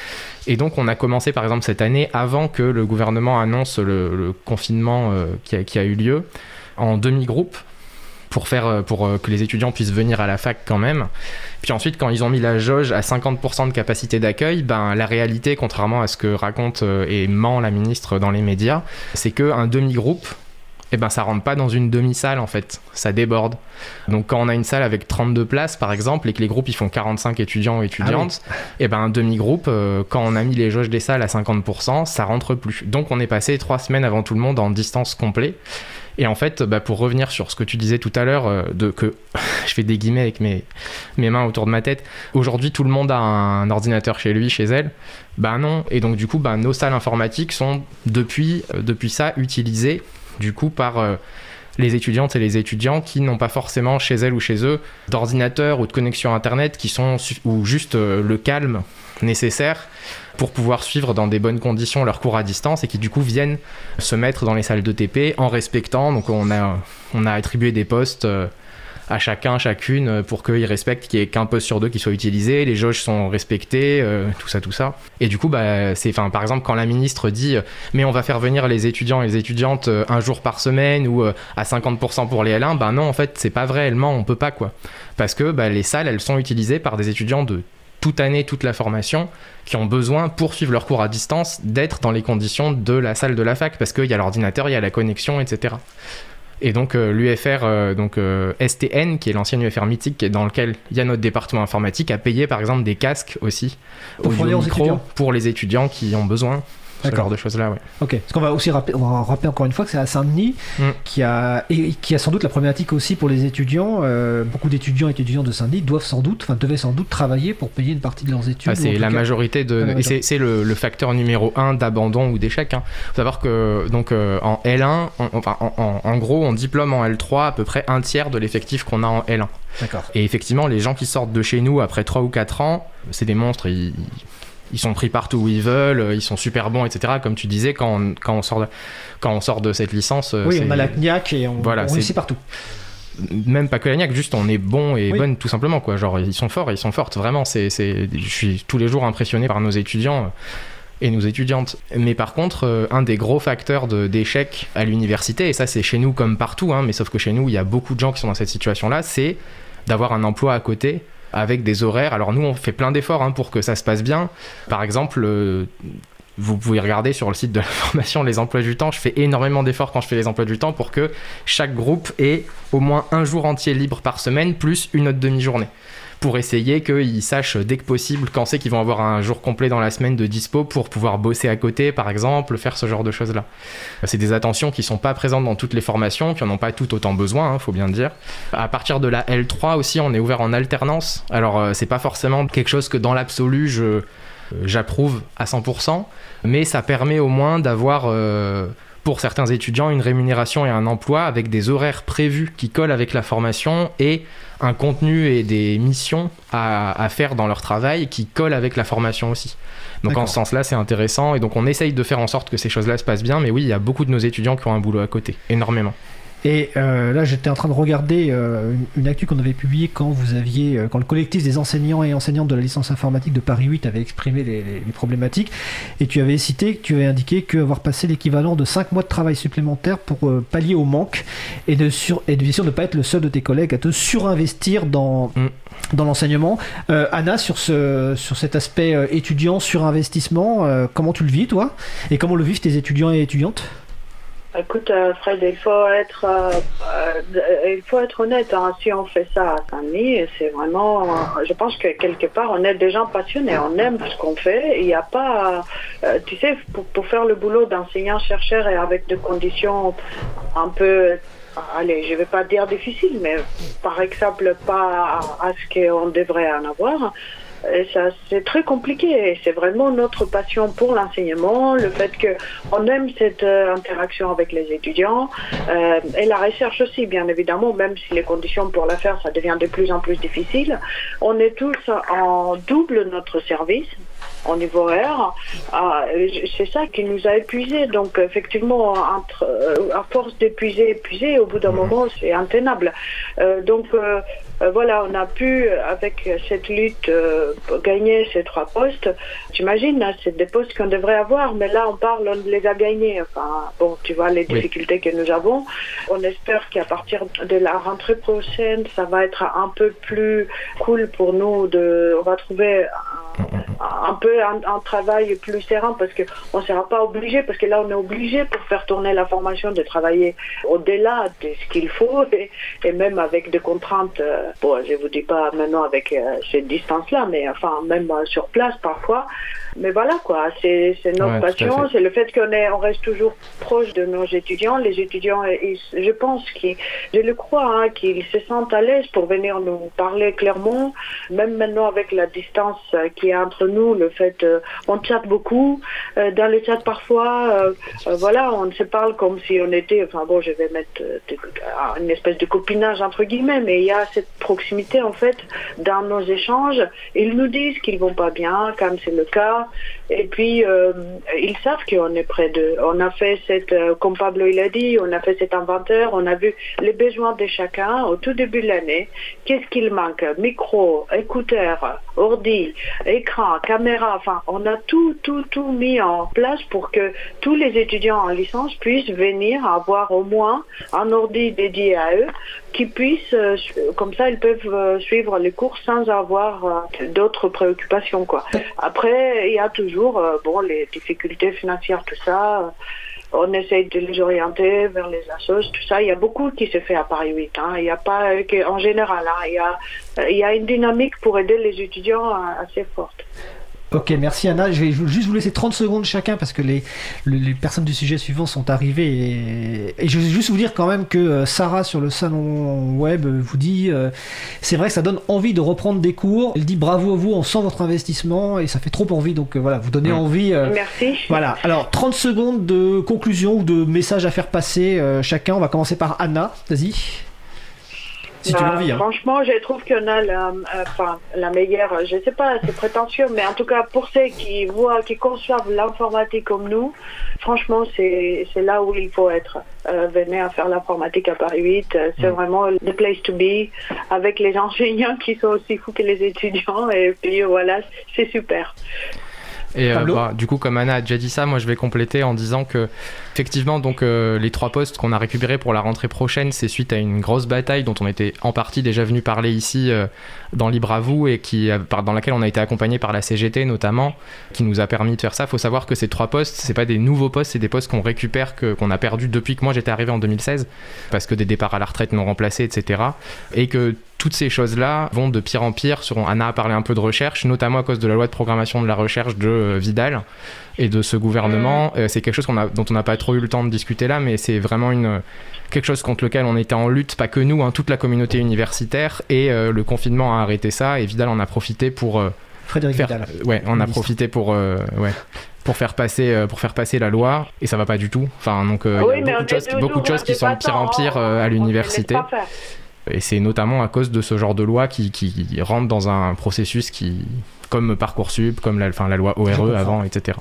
S8: Et donc, on a commencé par exemple cette année, avant que le gouvernement annonce le, confinement euh, qui, a, qui, a, eu lieu, en demi-groupe pour, faire, euh, pour que les étudiants puissent venir à la fac quand même. Puis ensuite, quand ils ont mis la jauge à 50% de capacité d'accueil, ben, la réalité, contrairement à ce que raconte et ment la ministre dans les médias, c'est qu'un demi-groupe, eh ben ça rentre pas dans une demi-salle en fait, ça déborde. Donc quand on a une salle avec 32 places par exemple et que les groupes ils font 45 étudiants ou étudiantes, ah et eh ben un demi-groupe, euh, quand on a mis les jauges des salles à 50%, ça rentre plus. Donc on est passé trois semaines avant tout le monde en distance complet. Et en fait, bah, pour revenir sur ce que tu disais tout à l'heure, euh, de que je fais des guillemets avec mes, mes mains autour de ma tête, aujourd'hui tout le monde a un ordinateur chez lui, chez elle. Ben non. Et donc du coup, bah, nos salles informatiques sont depuis, euh, depuis ça utilisées du coup par euh, les étudiantes et les étudiants qui n'ont pas forcément chez elles ou chez eux d'ordinateur ou de connexion internet qui sont ou juste euh, le calme nécessaire pour pouvoir suivre dans des bonnes conditions leurs cours à distance et qui du coup viennent se mettre dans les salles de TP en respectant. Donc on a, on a attribué des postes euh, à chacun, chacune, pour qu'ils respectent qu'il n'y ait qu'un poste sur deux qui soit utilisé, les jauges sont respectées, euh, tout ça, tout ça. Et du coup, bah, c'est, par exemple, quand la ministre dit mais on va faire venir les étudiants et les étudiantes euh, un jour par semaine ou à 50% pour les L1, bah non, en fait, c'est pas vrai, elle ment, on peut pas, quoi. Parce que bah, les salles, elles sont utilisées par des étudiants de toute année, toute la formation, qui ont besoin, pour suivre leur cours à distance, d'être dans les conditions de la salle de la fac, parce qu'il y a l'ordinateur, il y a la connexion, etc. Et donc euh, l'UFR, euh, donc euh, STN, qui est l'ancienne UFR mythique, dans lequel il y a notre département informatique, a payé par exemple des casques aussi
S3: Pour fournir aux étudiants.
S8: pour les étudiants qui ont besoin ce
S3: D'accord.
S8: genre de choses là ouais.
S3: Ok. Parce qu'on va aussi rappeler, on va rappeler encore une fois que c'est à Saint-Denis
S8: Mm.
S3: qui a et qui a sans doute la problématique aussi pour les étudiants. euh, beaucoup d'étudiants et étudiantes de Saint-Denis doivent sans doute, enfin devaient sans doute travailler pour payer une partie de leurs études.
S8: Ah, c'est la
S3: cas-
S8: majorité de. c'est le, le facteur numéro un d'abandon ou d'échec. Il faut savoir que donc euh, en L1, on- enfin en, en- en gros, on diplôme en L3 à peu près un tiers de l'effectif qu'on a en L1.
S3: D'accord.
S8: Et effectivement, les gens qui sortent de chez nous après 3 ou 4 ans, c'est des monstres. Ils, ils sont pris partout où ils veulent, ils sont super bons, etc. Comme tu disais, quand on, quand on, sort, de, quand on sort de cette licence, euh,
S3: Oui, on a la CNIAC et on,
S8: Voilà,
S3: on réussit partout.
S8: même pas que la niaque, juste on est bon et
S3: Oui.
S8: bonne tout simplement quoi. Genre ils sont forts, ils sont fortes vraiment. C'est, c'est, je suis tous les jours impressionné par nos étudiants euh, et nos étudiantes. Mais par contre, euh, un des gros facteurs de, d'échec à l'université, et ça c'est chez nous comme partout, hein, mais sauf que chez nous il y a beaucoup de gens qui sont dans cette situation-là, c'est d'avoir un emploi à côté avec des horaires. Alors nous on fait plein d'efforts hein, pour que ça se passe bien. Par exemple. euh, vous pouvez regarder sur le site de la formation les emplois du temps. Je fais énormément d'efforts quand je fais les emplois du temps pour que chaque groupe ait au moins un jour entier libre par semaine plus une autre demi-journée. Pour essayer qu'ils sachent dès que possible quand c'est qu'ils vont avoir un jour complet dans la semaine de dispo pour pouvoir bosser à côté, par exemple, faire ce genre de choses-là. C'est des attentions qui sont pas présentes dans toutes les formations, qui en ont pas toutes autant besoin, hein, faut bien le dire. À partir de la L3 aussi, on est ouvert en alternance. Alors, euh, c'est pas forcément quelque chose que dans l'absolu je euh, j'approuve à 100%, mais ça permet au moins d'avoir euh, pour certains étudiants une rémunération et un emploi avec des horaires prévus qui collent avec la formation et un contenu et des missions à, à faire dans leur travail qui collent avec la formation aussi. Donc en ce sens-là, c'est intéressant et donc on essaye de faire en sorte que ces choses-là se passent bien, mais oui, il y a beaucoup de nos étudiants qui ont un boulot à côté, énormément.
S3: Et euh, là, j'étais en train de regarder euh, une, une actu qu'on avait publiée quand vous aviez, euh, quand le collectif des enseignants et enseignantes de la licence informatique de Paris 8 avait exprimé les, les- les problématiques. Et tu avais cité, tu avais indiqué qu'avoir passé l'équivalent de 5 mois de travail supplémentaire pour pallier au manque et de, sur, et de sûr ne pas être le seul de tes collègues à te surinvestir dans,
S8: Mm.
S3: dans l'enseignement. Anna, sur, ce, sur cet aspect étudiant, surinvestissement, comment tu le vis, toi? Et comment le vivent tes étudiants et étudiantes?
S7: Écoute, euh, Fred, il faut être, euh, euh, il faut être honnête. hein. Si on fait ça à Saint-Denis, c'est vraiment, euh, je pense que quelque part, on est des gens passionnés, on aime ce qu'on fait. Il n'y a pas, euh, tu sais, pour, pour faire le boulot d'enseignant-chercheur et avec des conditions un peu, allez, je vais pas dire difficiles, mais par exemple pas à ce qu'on devrait en avoir. C'est très compliqué. C'est vraiment notre passion pour l'enseignement, le fait qu'on aime cette euh, interaction avec les étudiants euh, et la recherche aussi, bien évidemment, même si les conditions pour la faire, ça devient de plus en plus difficile. On est tous en double notre service au niveau horaire. Ah, c'est ça qui nous a épuisés. Donc, effectivement, entre, euh, à force d'épuiser, épuiser, au bout d'un moment, c'est intenable. Donc, euh, voilà, on a pu, avec cette lutte, euh, gagner ces trois postes. T'imagines, hein, c'est des postes qu'on devrait avoir, mais là, on parle, on les a gagnés. Enfin, bon, tu vois les
S8: Oui.
S7: difficultés que nous avons. On espère qu'à partir de la rentrée prochaine, ça va être un peu plus cool pour nous. De, on va trouver un, un peu un, un travail plus serein parce qu'on ne sera pas obligé, parce que là, on est obligé pour faire tourner la formation de travailler au-delà de ce qu'il faut et, et même avec des contraintes. euh, bon, je vous dis pas maintenant avec euh, cette distance-là, mais enfin, même euh, sur place parfois. Mais voilà quoi, c'est notre
S8: Ouais,
S7: passion, c'est le fait qu'on est, on reste toujours proche de nos étudiants. Les étudiants, ils- je pense qu'ils, je le crois, hein, qu'ils se sentent à l'aise pour venir nous parler clairement. Même maintenant avec la distance euh, qui est entre nous, le fait, euh, on chatte beaucoup. Euh, dans le chat parfois, euh, euh, voilà, on se parle comme si on était, enfin bon, je vais mettre euh, euh, une espèce de copinage entre guillemets, mais il y a cette proximité en fait dans nos échanges. Ils nous disent qu'ils vont pas bien quand c'est le cas, et puis euh, ils savent qu'on est près d'eux. On a fait cette, euh, comme Pablo il a dit, on a fait cet inventaire, on a vu les besoins de chacun au tout début de l'année. Qu'est-ce qu'il manque? Micro, écouteurs, ordi, écran, caméra, enfin, on a tout, tout, tout mis en place pour que tous les étudiants en licence puissent venir avoir au moins un ordi dédié à eux, qui puissent, euh, comme ça, ils peuvent euh, suivre les cours sans avoir euh, d'autres préoccupations, quoi. Après, il y a toujours, bon, les difficultés financières, tout ça. on essaye de les orienter vers les assos, tout ça. Il y a beaucoup qui se fait à Paris 8. Hein. Il n'y a pas, en général, hein, il, y a, il y a une dynamique pour aider les étudiants assez forte.
S3: Ok, merci Anna. Je vais juste vous laisser 30 secondes chacun parce que les, le- les personnes du sujet suivant sont arrivées. Et, et je vais juste vous dire quand même que euh, Sarah sur le salon web vous dit euh, c'est vrai que ça donne envie de reprendre des cours. Elle dit bravo à vous, on sent votre investissement et ça fait trop envie. Donc euh, voilà, vous donnez envie. euh,
S7: Merci.
S3: voilà, alors 30 secondes de conclusion ou de message à faire passer chacun. On va commencer par Anna. Vas-y. Si
S7: Bah,
S3: hein.
S7: Franchement, je trouve qu'on a la, euh, enfin, la meilleure, je sais pas, c'est prétentieux, mais en tout cas, pour ceux qui voient, qui conçoivent l'informatique comme nous, franchement, c'est c'est là où il faut être. Euh, venez à faire l'informatique à Paris 8, euh, c'est
S8: Mm.
S7: vraiment the place to be, avec les enseignants qui sont aussi fous que les étudiants, et puis voilà, c'est super.
S8: Et euh, bah, du coup, comme Anna a déjà dit ça, moi je vais compléter en disant que effectivement, donc euh, les trois postes qu'on a récupérés pour la rentrée prochaine, c'est suite à une grosse bataille dont on était en partie déjà venu parler ici euh, dans Libre à vous et qui euh, dans laquelle on a été accompagné par la CGT notamment, qui nous a permis de faire ça. Faut savoir que ces trois postes, c'est pas des nouveaux postes, c'est des postes qu'on récupère que qu'on a perdu depuis que moi j'étais arrivé en 2016 parce que des départs à la retraite non remplacés, etc. Et que toutes ces choses-là vont de pire en pire. Sur, Anna a parlé un peu de recherche, notamment à cause de la loi de programmation de la recherche de Vidal et de ce gouvernement. Euh, c'est quelque chose qu'on a, dont on n'a pas trop eu le temps de discuter là, mais c'est vraiment une, quelque chose contre lequel on était en lutte, pas que nous, hein, toute la communauté universitaire. Et euh, le confinement a arrêté ça, et Vidal en a profité pour euh,
S3: Frédéric
S8: faire,
S3: Vidal.
S8: euh, ouais, on a profité pour, euh, ouais, pour faire passer, euh, pour faire passer la loi, et ça va pas du tout. Enfin, donc euh, il y a beaucoup de choses, beaucoup de choses qui sont de pire en pire euh, à l'université. Et c'est notamment à cause de ce genre de loi qui, qui rentre dans un processus qui, comme Parcoursup, comme la, enfin, la loi ORE
S3: comprends.
S8: avant, etc.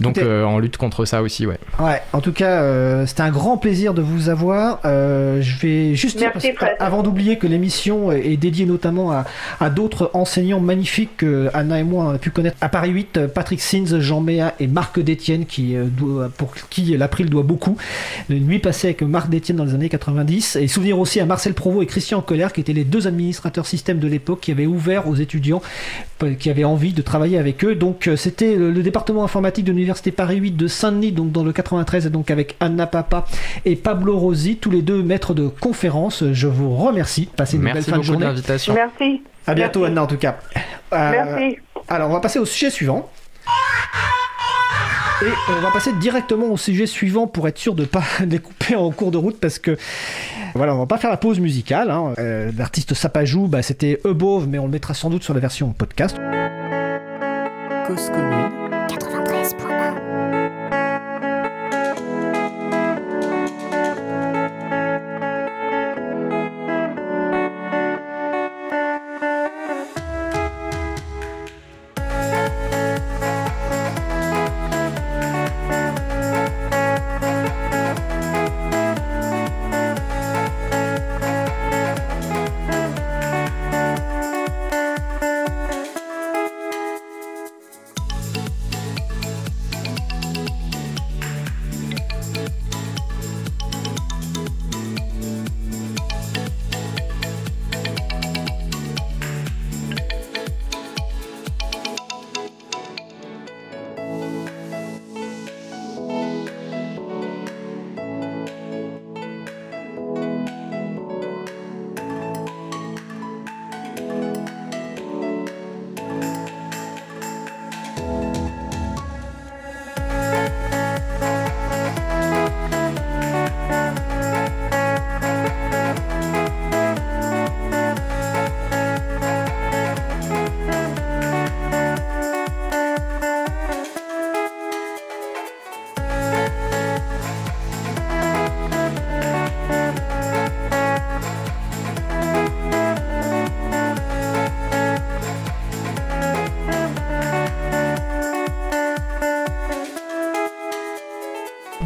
S8: Donc euh, en lutte contre ça aussi, ouais.
S3: Ouais, en tout cas, euh, c'était un grand plaisir de vous avoir. Euh, je vais juste dire,
S7: Merci,
S3: parce que-
S7: Fred.
S3: avant d'oublier que l'émission est dédiée notamment à, à d'autres enseignants magnifiques que Anna et moi on a pu connaître à Paris 8, euh, Patrick Sins, Jean Méa et Marc Détienne, qui, euh, doit- pour qui l'April doit beaucoup. Une nuit passée avec Marc Détienne dans les années 90. Et souvenir aussi à Marcel Provost et Christian Colère, qui étaient les deux administrateurs système de l'époque, qui avaient ouvert aux étudiants qui avaient envie de travailler avec eux. Donc euh, c'était le, le département informatique de l'université Paris 8 de Saint-Denis, donc dans le 93, et donc avec Anna Papa et Pablo Rosi, tous les deux maîtres de conférence. Je vous remercie. Passez une belle fin de
S8: beaucoup de
S3: journée.
S8: l'invitation.
S7: Merci.
S3: À bientôt
S7: Merci.
S3: Anna en tout cas. Euh,
S7: Merci.
S3: alors on va passer au sujet suivant. Et on va passer directement au sujet suivant pour être sûr de ne pas les couper en cours de route parce que voilà, on va pas faire la pause musicale. hein. Euh, L'artiste Sapajou, bah, c'était Above, mais on le mettra sans doute sur la version podcast.
S1: Cause commune
S9: 93.1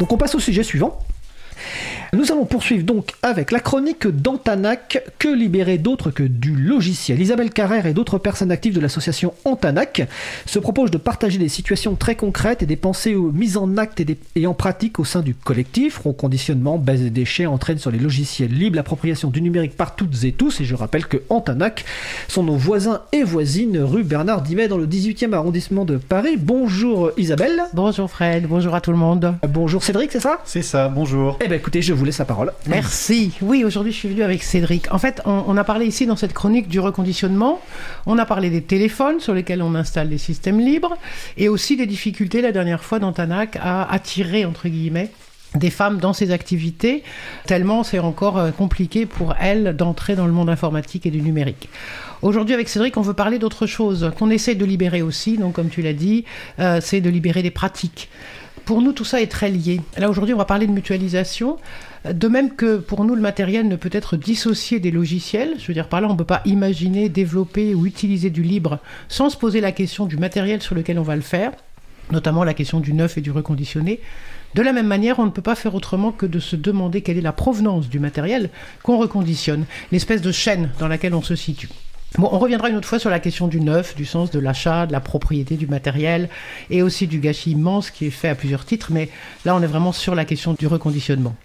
S3: Donc on passe au sujet suivant. Nous allons poursuivre donc avec la chronique d'Antanac, que libérer d'autre que du logiciel. Isabelle Carrère et d'autres personnes actives de l'association Antanac se proposent de partager des situations très concrètes et des pensées mises en acte et, des- et en pratique au sein du collectif. Reconditionnement, baisse des déchets, entraîne sur les logiciels libres, l'appropriation du numérique par toutes et tous. Et je rappelle que Antanac sont nos voisins et voisines rue Bernard Dimet dans le 18e arrondissement de Paris. Bonjour Isabelle.
S10: Bonjour Fred, bonjour à tout le monde.
S3: Bonjour Cédric, c'est ça?
S4: C'est ça, bonjour.
S3: Eh bien écoutez, je vous laisse la parole.
S10: Merci. Oui, aujourd'hui je suis venu avec Cédric. En fait, on, on a parlé ici dans cette chronique du reconditionnement. On a parlé des téléphones sur lesquels on installe des systèmes libres et aussi des difficultés la dernière fois d'Antanac à attirer, entre guillemets, des femmes dans ces activités, tellement c'est encore euh, compliqué pour elles d'entrer dans le monde informatique et du numérique. Aujourd'hui, avec Cédric, on veut parler d'autre chose, qu'on essaie de libérer aussi, donc comme tu l'as dit, euh, c'est de libérer des pratiques. Pour nous, tout ça est très lié. Là, aujourd'hui, on va parler de mutualisation. De même que pour nous, le matériel ne peut être dissocié des logiciels. Je veux dire, par là, on ne peut pas imaginer, développer ou utiliser du libre sans se poser la question du matériel sur lequel on va le faire, notamment la question du neuf et du reconditionné. De la même manière, on ne peut pas faire autrement que de se demander quelle est la provenance du matériel qu'on reconditionne, l'espèce de chaîne dans laquelle on se situe. Bon, on reviendra une autre fois sur la question du neuf, du sens de l'achat, de la propriété du matériel et aussi du gâchis immense qui est fait à plusieurs titres, mais là on est vraiment sur la question du reconditionnement.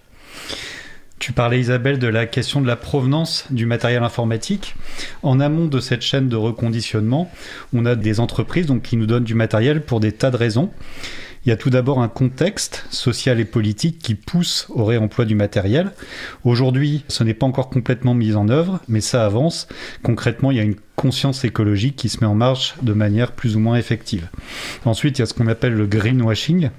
S4: Tu parlais Isabelle de la question de la provenance du matériel informatique. En amont de cette chaîne de reconditionnement, on a des entreprises donc, qui nous donnent du matériel pour des tas de raisons. Il y a tout d'abord un contexte social et politique qui pousse au réemploi du matériel. Aujourd'hui, ce n'est pas encore complètement mis en œuvre, mais ça avance. Concrètement, il y a une conscience écologique qui se met en marche de manière plus ou moins effective. Ensuite, il y a ce qu'on appelle le greenwashing,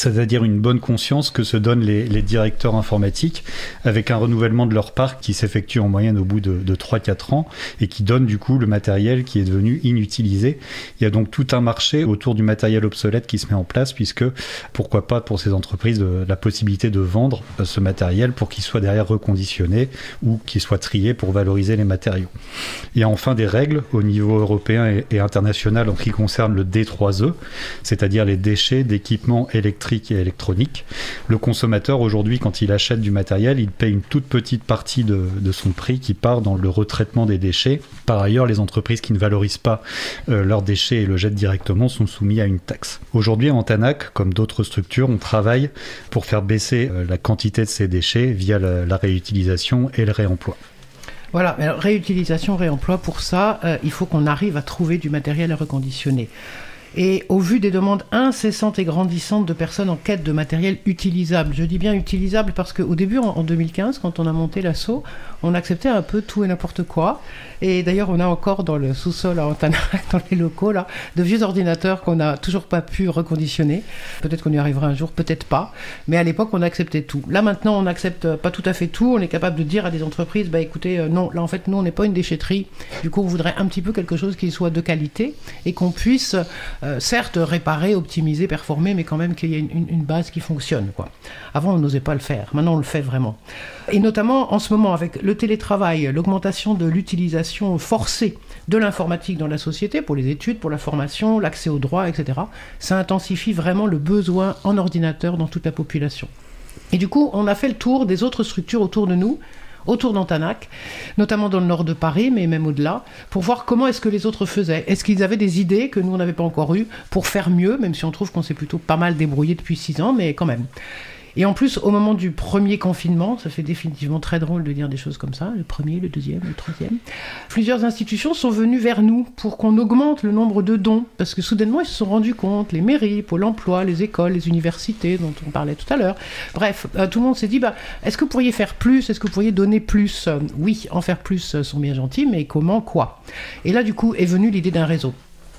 S4: c'est-à-dire une bonne conscience que se donnent les, directeurs informatiques avec un renouvellement de leur parc qui s'effectue en moyenne au bout de, de 3-4 ans et qui donne du coup le matériel qui est devenu inutilisé. Il y a donc tout un marché autour du matériel obsolète qui se met en place puisque pourquoi pas pour ces entreprises de, la possibilité de vendre ce matériel pour qu'il soit derrière reconditionné ou qu'il soit trié pour valoriser les matériaux. Il y a enfin des règles au niveau européen et, et international en ce qui concerne le D3E, c'est-à-dire les déchets d'équipements électriques et électronique. Le consommateur, aujourd'hui, quand il achète du matériel, il paye une toute petite partie de, son prix qui part dans le retraitement des déchets. Par ailleurs, les entreprises qui ne valorisent pas euh, leurs déchets et le jettent directement sont soumis à une taxe. Aujourd'hui, en TANAC, comme d'autres structures, on travaille pour faire baisser euh, la quantité de ces déchets via la, réutilisation et le réemploi.
S10: Voilà, réutilisation, réemploi, pour ça, euh, il faut qu'on arrive à trouver du matériel à reconditionner. Et au vu des demandes incessantes et grandissantes de personnes en quête de matériel utilisable, je dis bien utilisable parce qu'au début, en 2015, quand on a monté l'assaut, on acceptait un peu tout et n'importe quoi. Et d'ailleurs, on a encore dans le sous-sol à Antanac, dans les locaux, là, de vieux ordinateurs qu'on n'a toujours pas pu reconditionner. Peut-être qu'on y arrivera un jour, peut-être pas. Mais à l'époque, on acceptait tout. Là, maintenant, on n'accepte pas tout à fait tout. On est capable de dire à des entreprises, bah écoutez, euh, non, là, en fait, nous, on n'est pas une déchetterie. Du coup, on voudrait un petit peu quelque chose qui soit de qualité et qu'on puisse, euh, certes, réparer, optimiser, performer, mais quand même qu'il y ait une, base qui fonctionne, quoi. Avant, on n'osait pas le faire. Maintenant, on le fait vraiment. Et notamment, en ce moment, avec le télétravail, l'augmentation de l'utilisation forcée de l'informatique dans la société, pour les études, pour la formation, l'accès aux droits, etc., ça intensifie vraiment le besoin en ordinateur dans toute la population. Et du coup, on a fait le tour des autres structures autour de nous, autour d'Antanac, notamment dans le nord de Paris, mais même au-delà, pour voir comment est-ce que les autres faisaient. Est-ce qu'ils avaient des idées que nous, on n'avait pas encore eues pour faire mieux, même si on trouve qu'on s'est plutôt pas mal débrouillé depuis six ans, mais quand même. Et en plus, au moment du premier confinement, ça fait définitivement très drôle de dire des choses comme ça, le premier, le deuxième, le troisième, plusieurs institutions sont venues vers nous pour qu'on augmente le nombre de dons, parce que soudainement, ils se sont rendus compte, les mairies, Pôle emploi, les écoles, les universités, dont on parlait tout à l'heure, bref, euh, tout le monde s'est dit, bah, est-ce que vous pourriez faire plus, est-ce que vous pourriez donner plus? Oui, en faire plus sont bien gentils, mais comment, quoi? Et là, du coup, est venue l'idée d'un réseau.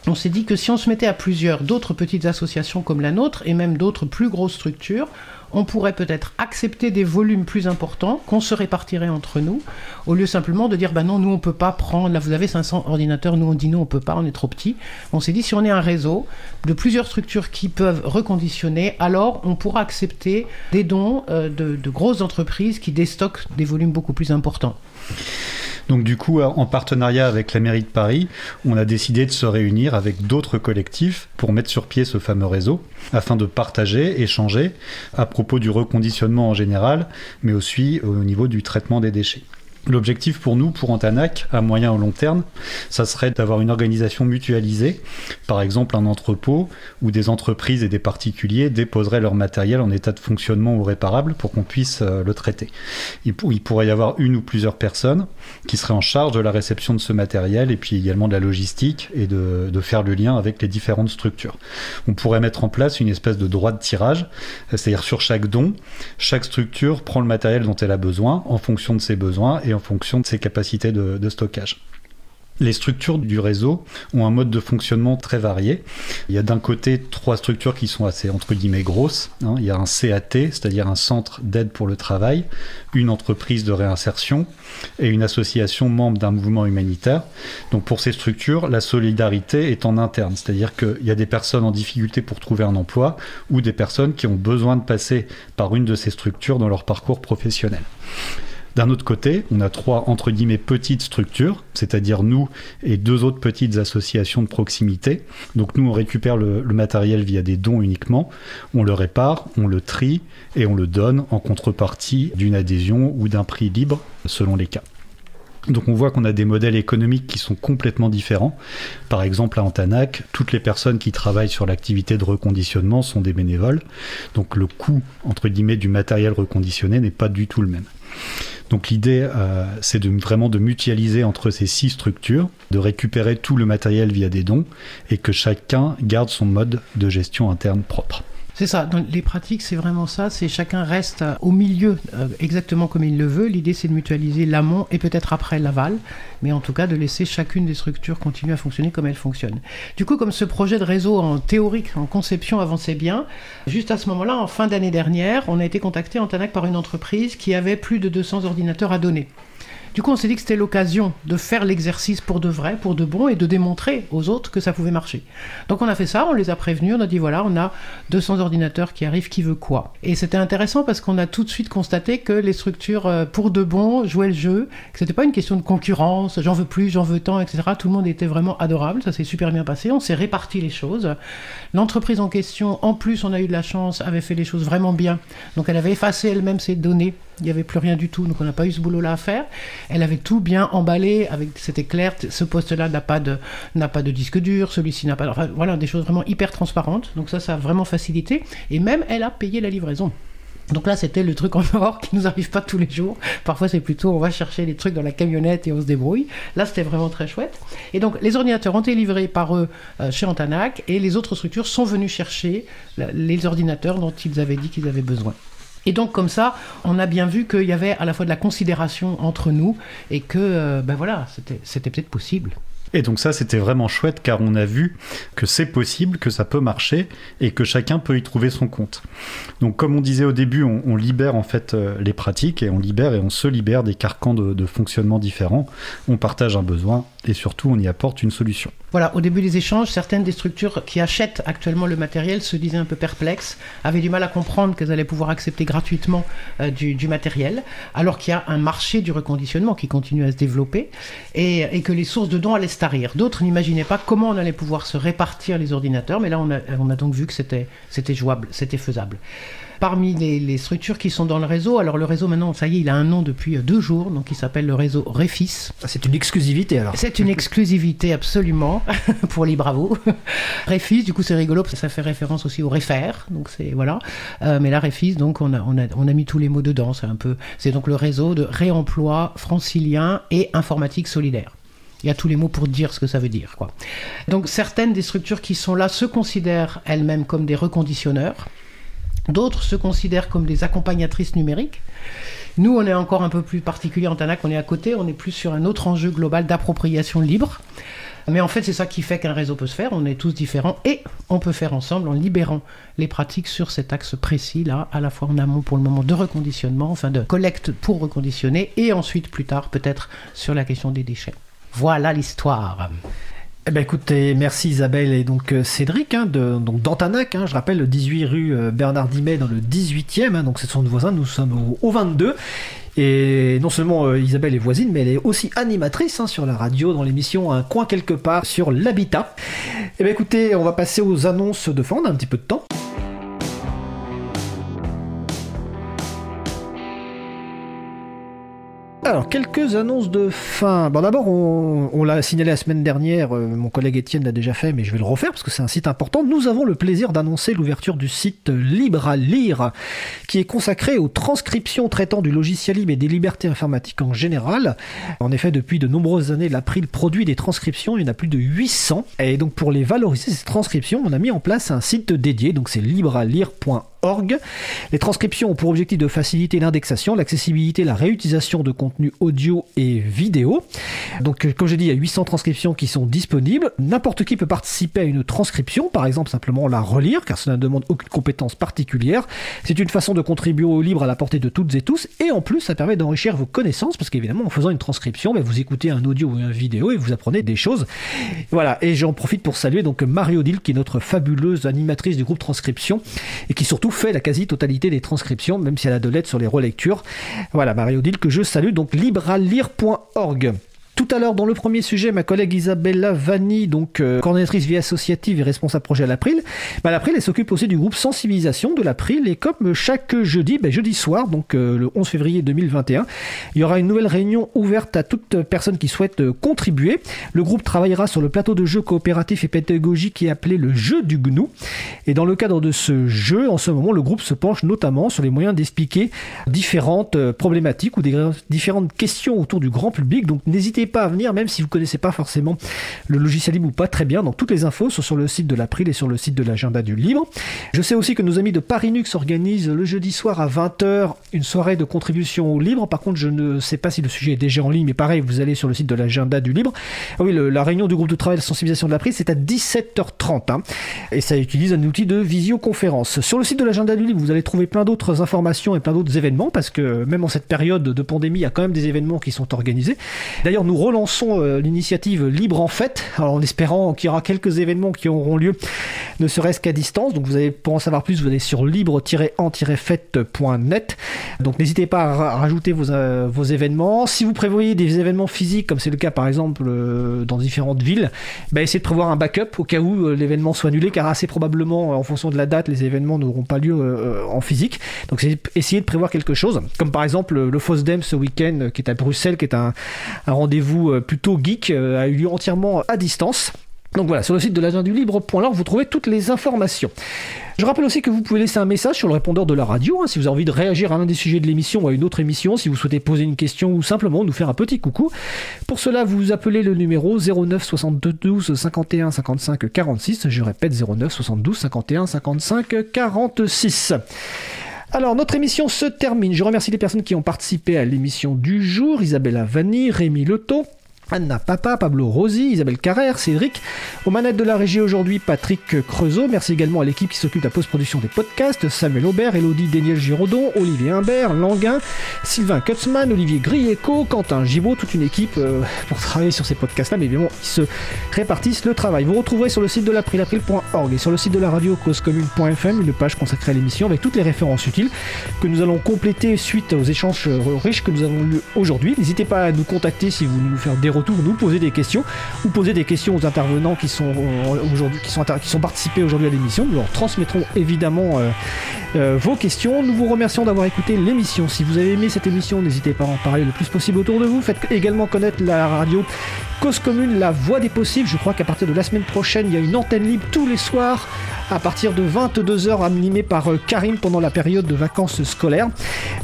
S10: On s'est dit que si on se mettait à plusieurs d'autres petites associations comme la nôtre et même d'autres plus grosses structures, on pourrait peut-être accepter des volumes plus importants qu'on se répartirait entre nous, au lieu simplement de dire bah non, nous on peut pas prendre, là vous avez 500 ordinateurs, nous on dit non, on peut pas, on est trop petit. On s'est dit si on est un réseau de plusieurs structures qui peuvent reconditionner, alors on pourra accepter des dons euh, de, de grosses entreprises qui déstockent des volumes beaucoup plus importants.
S4: Donc du coup, en partenariat avec la mairie de Paris, on a décidé de se réunir avec d'autres collectifs pour mettre sur pied ce fameux réseau, afin de partager, échanger à propos du reconditionnement en général, mais aussi au niveau du traitement des déchets. L'objectif pour nous, pour Antanac, à moyen ou long terme, ça serait d'avoir une organisation mutualisée, par exemple un entrepôt où des entreprises et des particuliers déposeraient leur matériel en état de fonctionnement ou réparable pour qu'on puisse euh, le traiter. Il, pourrait y avoir une ou plusieurs personnes qui seraient en charge de la réception de ce matériel et puis également de la logistique et de, faire le lien avec les différentes structures. On pourrait mettre en place une espèce de droit de tirage, c'est-à-dire sur chaque don, chaque structure prend le matériel dont elle a besoin en fonction de ses besoins et en fonction de ses capacités de, stockage. Les structures du réseau ont un mode de fonctionnement très varié. Il y a d'un côté trois structures qui sont assez entre guillemets grosses. Hein. Il y a un CAT, c'est-à-dire un centre d'aide pour le travail, une entreprise de réinsertion et une association membre d'un mouvement humanitaire. Donc pour ces structures, la solidarité est en interne, c'est-à-dire qu'il y a des personnes en difficulté pour trouver un emploi ou des personnes qui ont besoin de passer par une de ces structures dans leur parcours professionnel. D'un autre côté, on a trois entre guillemets petites structures, c'est-à-dire nous et deux autres petites associations de proximité. Donc nous, on récupère le, matériel via des dons uniquement, on le répare, on le trie et on le donne en contrepartie d'une adhésion ou d'un prix libre selon les cas. Donc on voit qu'on a des modèles économiques qui sont complètement différents. Par exemple, à Antanac, toutes les personnes qui travaillent sur l'activité de reconditionnement sont des bénévoles. Donc le coût, entre guillemets, du matériel reconditionné n'est pas du tout le même. Donc l'idée, euh, c'est de, vraiment de mutualiser entre ces six structures, de récupérer tout le matériel via des dons et que chacun garde son mode de gestion interne propre.
S10: C'est ça, dans les pratiques, c'est vraiment ça, c'est chacun reste euh, au milieu euh, exactement comme il le veut. L'idée, c'est de mutualiser l'amont et peut-être après l'aval, mais en tout cas de laisser chacune des structures continuer à fonctionner comme elles fonctionnent. Du coup, comme ce projet de réseau en théorique, en conception avançait bien, juste à ce moment-là, en fin d'année dernière, on a été contacté en Tanac par une entreprise qui avait plus de 200 ordinateurs à donner. Du coup, on s'est dit que c'était l'occasion de faire l'exercice pour de vrai, pour de bon, et de démontrer aux autres que ça pouvait marcher. Donc on a fait ça, on les a prévenus, on a dit voilà, on a 200 ordinateurs qui arrivent, qui veut quoi Et c'était intéressant parce qu'on a tout de suite constaté que les structures euh, pour de bon jouaient le jeu, que c'était pas une question de concurrence, j'en veux plus, j'en veux tant, etc. Tout le monde était vraiment adorable, ça s'est super bien passé, on s'est réparti les choses. L'entreprise en question, en plus, on a eu de la chance, avait fait les choses vraiment bien. Donc elle avait effacé elle-même ses données il n'y avait plus rien du tout, donc on n'a pas eu ce boulot-là à faire. Elle avait tout bien emballé, avec, c'était clair, ce poste-là n'a pas, de, disque dur, celui-ci n'a pas... Enfin, voilà, des choses vraiment hyper transparentes. Donc ça, ça a vraiment facilité. Et même, elle a payé la livraison. Donc là, c'était le truc en or qui nous arrive pas tous les jours. Parfois, c'est plutôt on va chercher les trucs dans la camionnette et on se débrouille. Là, c'était vraiment très chouette. Et donc, les ordinateurs ont été livrés par eux euh, chez Antanac et les autres structures sont venues chercher les ordinateurs dont ils avaient dit qu'ils avaient besoin. Et donc comme ça, on a bien vu qu'il y avait à la fois de la considération entre nous et que, euh, ben voilà, c'était peut-être possible.
S4: Et donc ça, c'était vraiment chouette car on a vu que c'est possible, que ça peut marcher et que chacun peut y trouver son compte. Donc comme on disait au début, on, libère en fait euh, les pratiques et on libère et on se libère des carcans de fonctionnement différents. On partage un besoin et surtout on y apporte une solution.
S10: Voilà, au début des échanges, certaines des structures qui achètent actuellement le matériel se disaient un peu perplexes, avaient du mal à comprendre qu'elles allaient pouvoir accepter gratuitement euh, du, matériel, alors qu'il y a un marché du reconditionnement qui continue à se développer et, que les sources de dons allaient se tarir. D'autres n'imaginaient pas comment on allait pouvoir se répartir les ordinateurs, mais là on a, on a donc vu que c'était jouable, c'était faisable. Parmi les, structures qui sont dans le réseau, alors le réseau maintenant, ça y est, il a un nom depuis deux jours, donc il s'appelle le réseau Refis.
S3: Ah, c'est une exclusivité alors
S10: C'est une exclusivité absolument pour les bravos. Refis, du coup c'est rigolo, parce que ça fait référence aussi au Refer, donc c'est voilà. Euh, mais là Refis, donc on a, on, a, on a mis tous les mots dedans, c'est un peu, c'est donc le réseau de réemploi francilien et informatique solidaire. Il y a tous les mots pour dire ce que ça veut dire. Quoi. Donc certaines des structures qui sont là se considèrent elles-mêmes comme des reconditionneurs. D'autres se considèrent comme des accompagnatrices numériques. Nous, on est encore un peu plus particulier en Tanac, on est à côté, on est plus sur un autre enjeu global d'appropriation libre. Mais en fait, c'est ça qui fait qu'un réseau peut se faire. On est tous différents et on peut faire ensemble en libérant les pratiques sur cet axe précis là, à la fois en amont pour le moment de reconditionnement, enfin de collecte pour reconditionner et ensuite plus tard peut-être sur la question des déchets. Voilà l'histoire.
S3: Eh ben écoutez, merci Isabelle et donc euh, Cédric hein, donc d'Antanac, hein, je rappelle le 18 rue euh, Bernard Dimet dans le 18e, hein, donc c'est son voisin, nous sommes au, au 22. Et non seulement euh, Isabelle est voisine, mais elle est aussi animatrice sur la radio dans l'émission Un coin quelque part sur l'habitat. Eh bien écoutez, on va passer aux annonces de fin, on a un petit peu de temps. Alors, quelques annonces de fin. Bon, d'abord, on, l'a signalé la semaine dernière, euh, mon collègue Étienne l'a déjà fait, mais je vais le refaire parce que c'est un site important. Nous avons le plaisir d'annoncer l'ouverture du site Libre à lire, qui est consacré aux transcriptions traitant du logiciel libre et des libertés informatiques en général. En effet, depuis de nombreuses années, l'April produit des transcriptions, il y en a plus de 800. Et donc, pour les valoriser, ces transcriptions, on a mis en place un site dédié, donc c'est librealire.org. Les transcriptions ont pour objectif de faciliter l'indexation, l'accessibilité, la réutilisation de contenus audio et vidéo. Donc, euh, comme j'ai dit, il y a 800 transcriptions qui sont disponibles. N'importe qui peut participer à une transcription, par exemple simplement la relire, car cela ne demande aucune compétence particulière. C'est une façon de contribuer au libre à la portée de toutes et tous, et en plus, ça permet d'enrichir vos connaissances, parce qu'évidemment, en faisant une transcription, ben, vous écoutez un audio ou une vidéo et vous apprenez des choses. Voilà, et j'en profite pour saluer donc Marie-Odile, qui est notre fabuleuse animatrice du groupe Transcription, et qui surtout fait la quasi-totalité des transcriptions, même si elle a de l'aide sur les relectures. Voilà, Marie-Odile, que je salue, donc libralire.org. Tout à l'heure, dans le premier sujet, ma collègue Isabella Vanni, donc euh, coordinatrice vie associative et responsable projet à l'April, bah, l'April, elle s'occupe aussi du groupe sensibilisation de l'April. Et comme chaque jeudi, bah, jeudi soir, donc euh, le 11 février 2021, il y aura une nouvelle réunion ouverte à toute personne qui souhaite euh, contribuer. Le groupe travaillera sur le plateau de jeu coopératif et pédagogique qui est appelé le jeu du GNU. Et dans le cadre de ce jeu, en ce moment, le groupe se penche notamment sur les moyens d'expliquer différentes euh, problématiques ou des différentes questions autour du grand public. Donc n'hésitez pas à venir, même si vous connaissez pas forcément le logiciel libre ou pas très bien. Donc toutes les infos sont sur le site de l'April et sur le site de l'agenda du libre. Je sais aussi que nos amis de Parinux organisent le jeudi soir à 20h une soirée de contribution au libre. Par contre, je ne sais pas si le sujet est déjà en ligne, mais pareil, vous allez sur le site de l'agenda du libre. Ah oui, la réunion du groupe de travail de sensibilisation de l'April, c'est à 17h30. hein. et ça utilise un outil de visioconférence. Sur le site de l'agenda du libre, vous allez trouver plein d'autres informations et plein d'autres événements, parce que même en cette période de pandémie, il y a quand même des événements qui sont organisés. D'ailleurs, nous relançons euh, l'initiative Libre en Fête, en espérant qu'il y aura quelques événements qui auront lieu, ne serait-ce qu'à distance. Donc vous allez, pour en savoir plus, vous allez sur libre-en-fête.net. Donc n'hésitez pas à ra- rajouter vos, euh, vos événements. Si vous prévoyez des événements physiques, comme c'est le cas par exemple euh, dans différentes villes, bah, essayez de prévoir un backup au cas où l'événement soit annulé, car assez probablement, en fonction de la date, les événements n'auront pas lieu en physique. Donc c'est essayer de prévoir quelque chose, comme par exemple le, FOSDEM ce week-end qui est à Bruxelles, qui est un rendez-vous euh, plutôt geek, euh, a eu lieu entièrement à distance. Donc voilà, sur le site de l'agenda du libre.org, vous trouvez toutes les informations. Je rappelle aussi que vous pouvez laisser un message sur le répondeur de la radio, hein, si vous avez envie de réagir à l'un des sujets de l'émission ou à une autre émission, si vous souhaitez poser une question ou simplement nous faire un petit coucou. Pour cela, vous appelez le numéro 09 72 51 55 46. Je répète 09 72 51 55 46. Alors, notre émission se termine. Je remercie les personnes qui ont participé à l'émission du jour. Isabella Vanni, Rémi Leto, Anna Papa, Pablo Rosi, Isabelle Carrère, Cédric. Aux manettes de la régie aujourd'hui, Patrick Creusot. Merci également à l'équipe qui s'occupe de la post-production des podcasts. Samuel Aubert, Elodie Daniel Giraudon, Olivier Humbert, Languin, Sylvain Kutzmann, Olivier Grieco, Quentin Gibaud, toute une équipe euh, pour travailler sur ces podcasts-là, mais évidemment, ils se répartissent le travail. Vous retrouverez sur le site de l'April, april.org et sur le site de la radio causecommune.fm une page consacrée à l'émission avec toutes les références utiles que nous allons compléter suite aux échanges euh, riches que nous avons eu aujourd'hui. N'hésitez pas à nous contacter si vous voulez nous faire des retours, nous poser des questions ou poser des questions aux intervenants qui sont euh, aujourd'hui qui sont qui sont participés aujourd'hui à l'émission. Nous leur transmettrons évidemment euh, euh, vos questions. Nous vous remercions d'avoir écouté l'émission. Si vous avez aimé cette émission, n'hésitez pas à en parler le plus possible autour de vous. Faites également connaître la radio Cause Commune, la voix des possibles. Je crois qu'à partir de la semaine prochaine, il y a une antenne libre tous les soirs à partir de 22h animée par Karim pendant la période de vacances scolaires.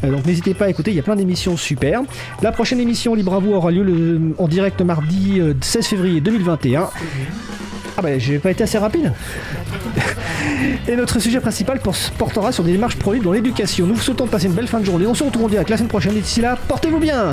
S3: Donc n'hésitez pas à écouter, il y a plein d'émissions super. La prochaine émission Libre à vous aura lieu le- en direct mardi euh, 16 février 2021. Ah bah j'ai pas été assez rapide. Et notre sujet principal por- portera sur des démarches pro dans l'éducation. Nous vous souhaitons de passer une belle fin de journée. On se retrouve en direct la semaine prochaine. Et d'ici là, portez-vous bien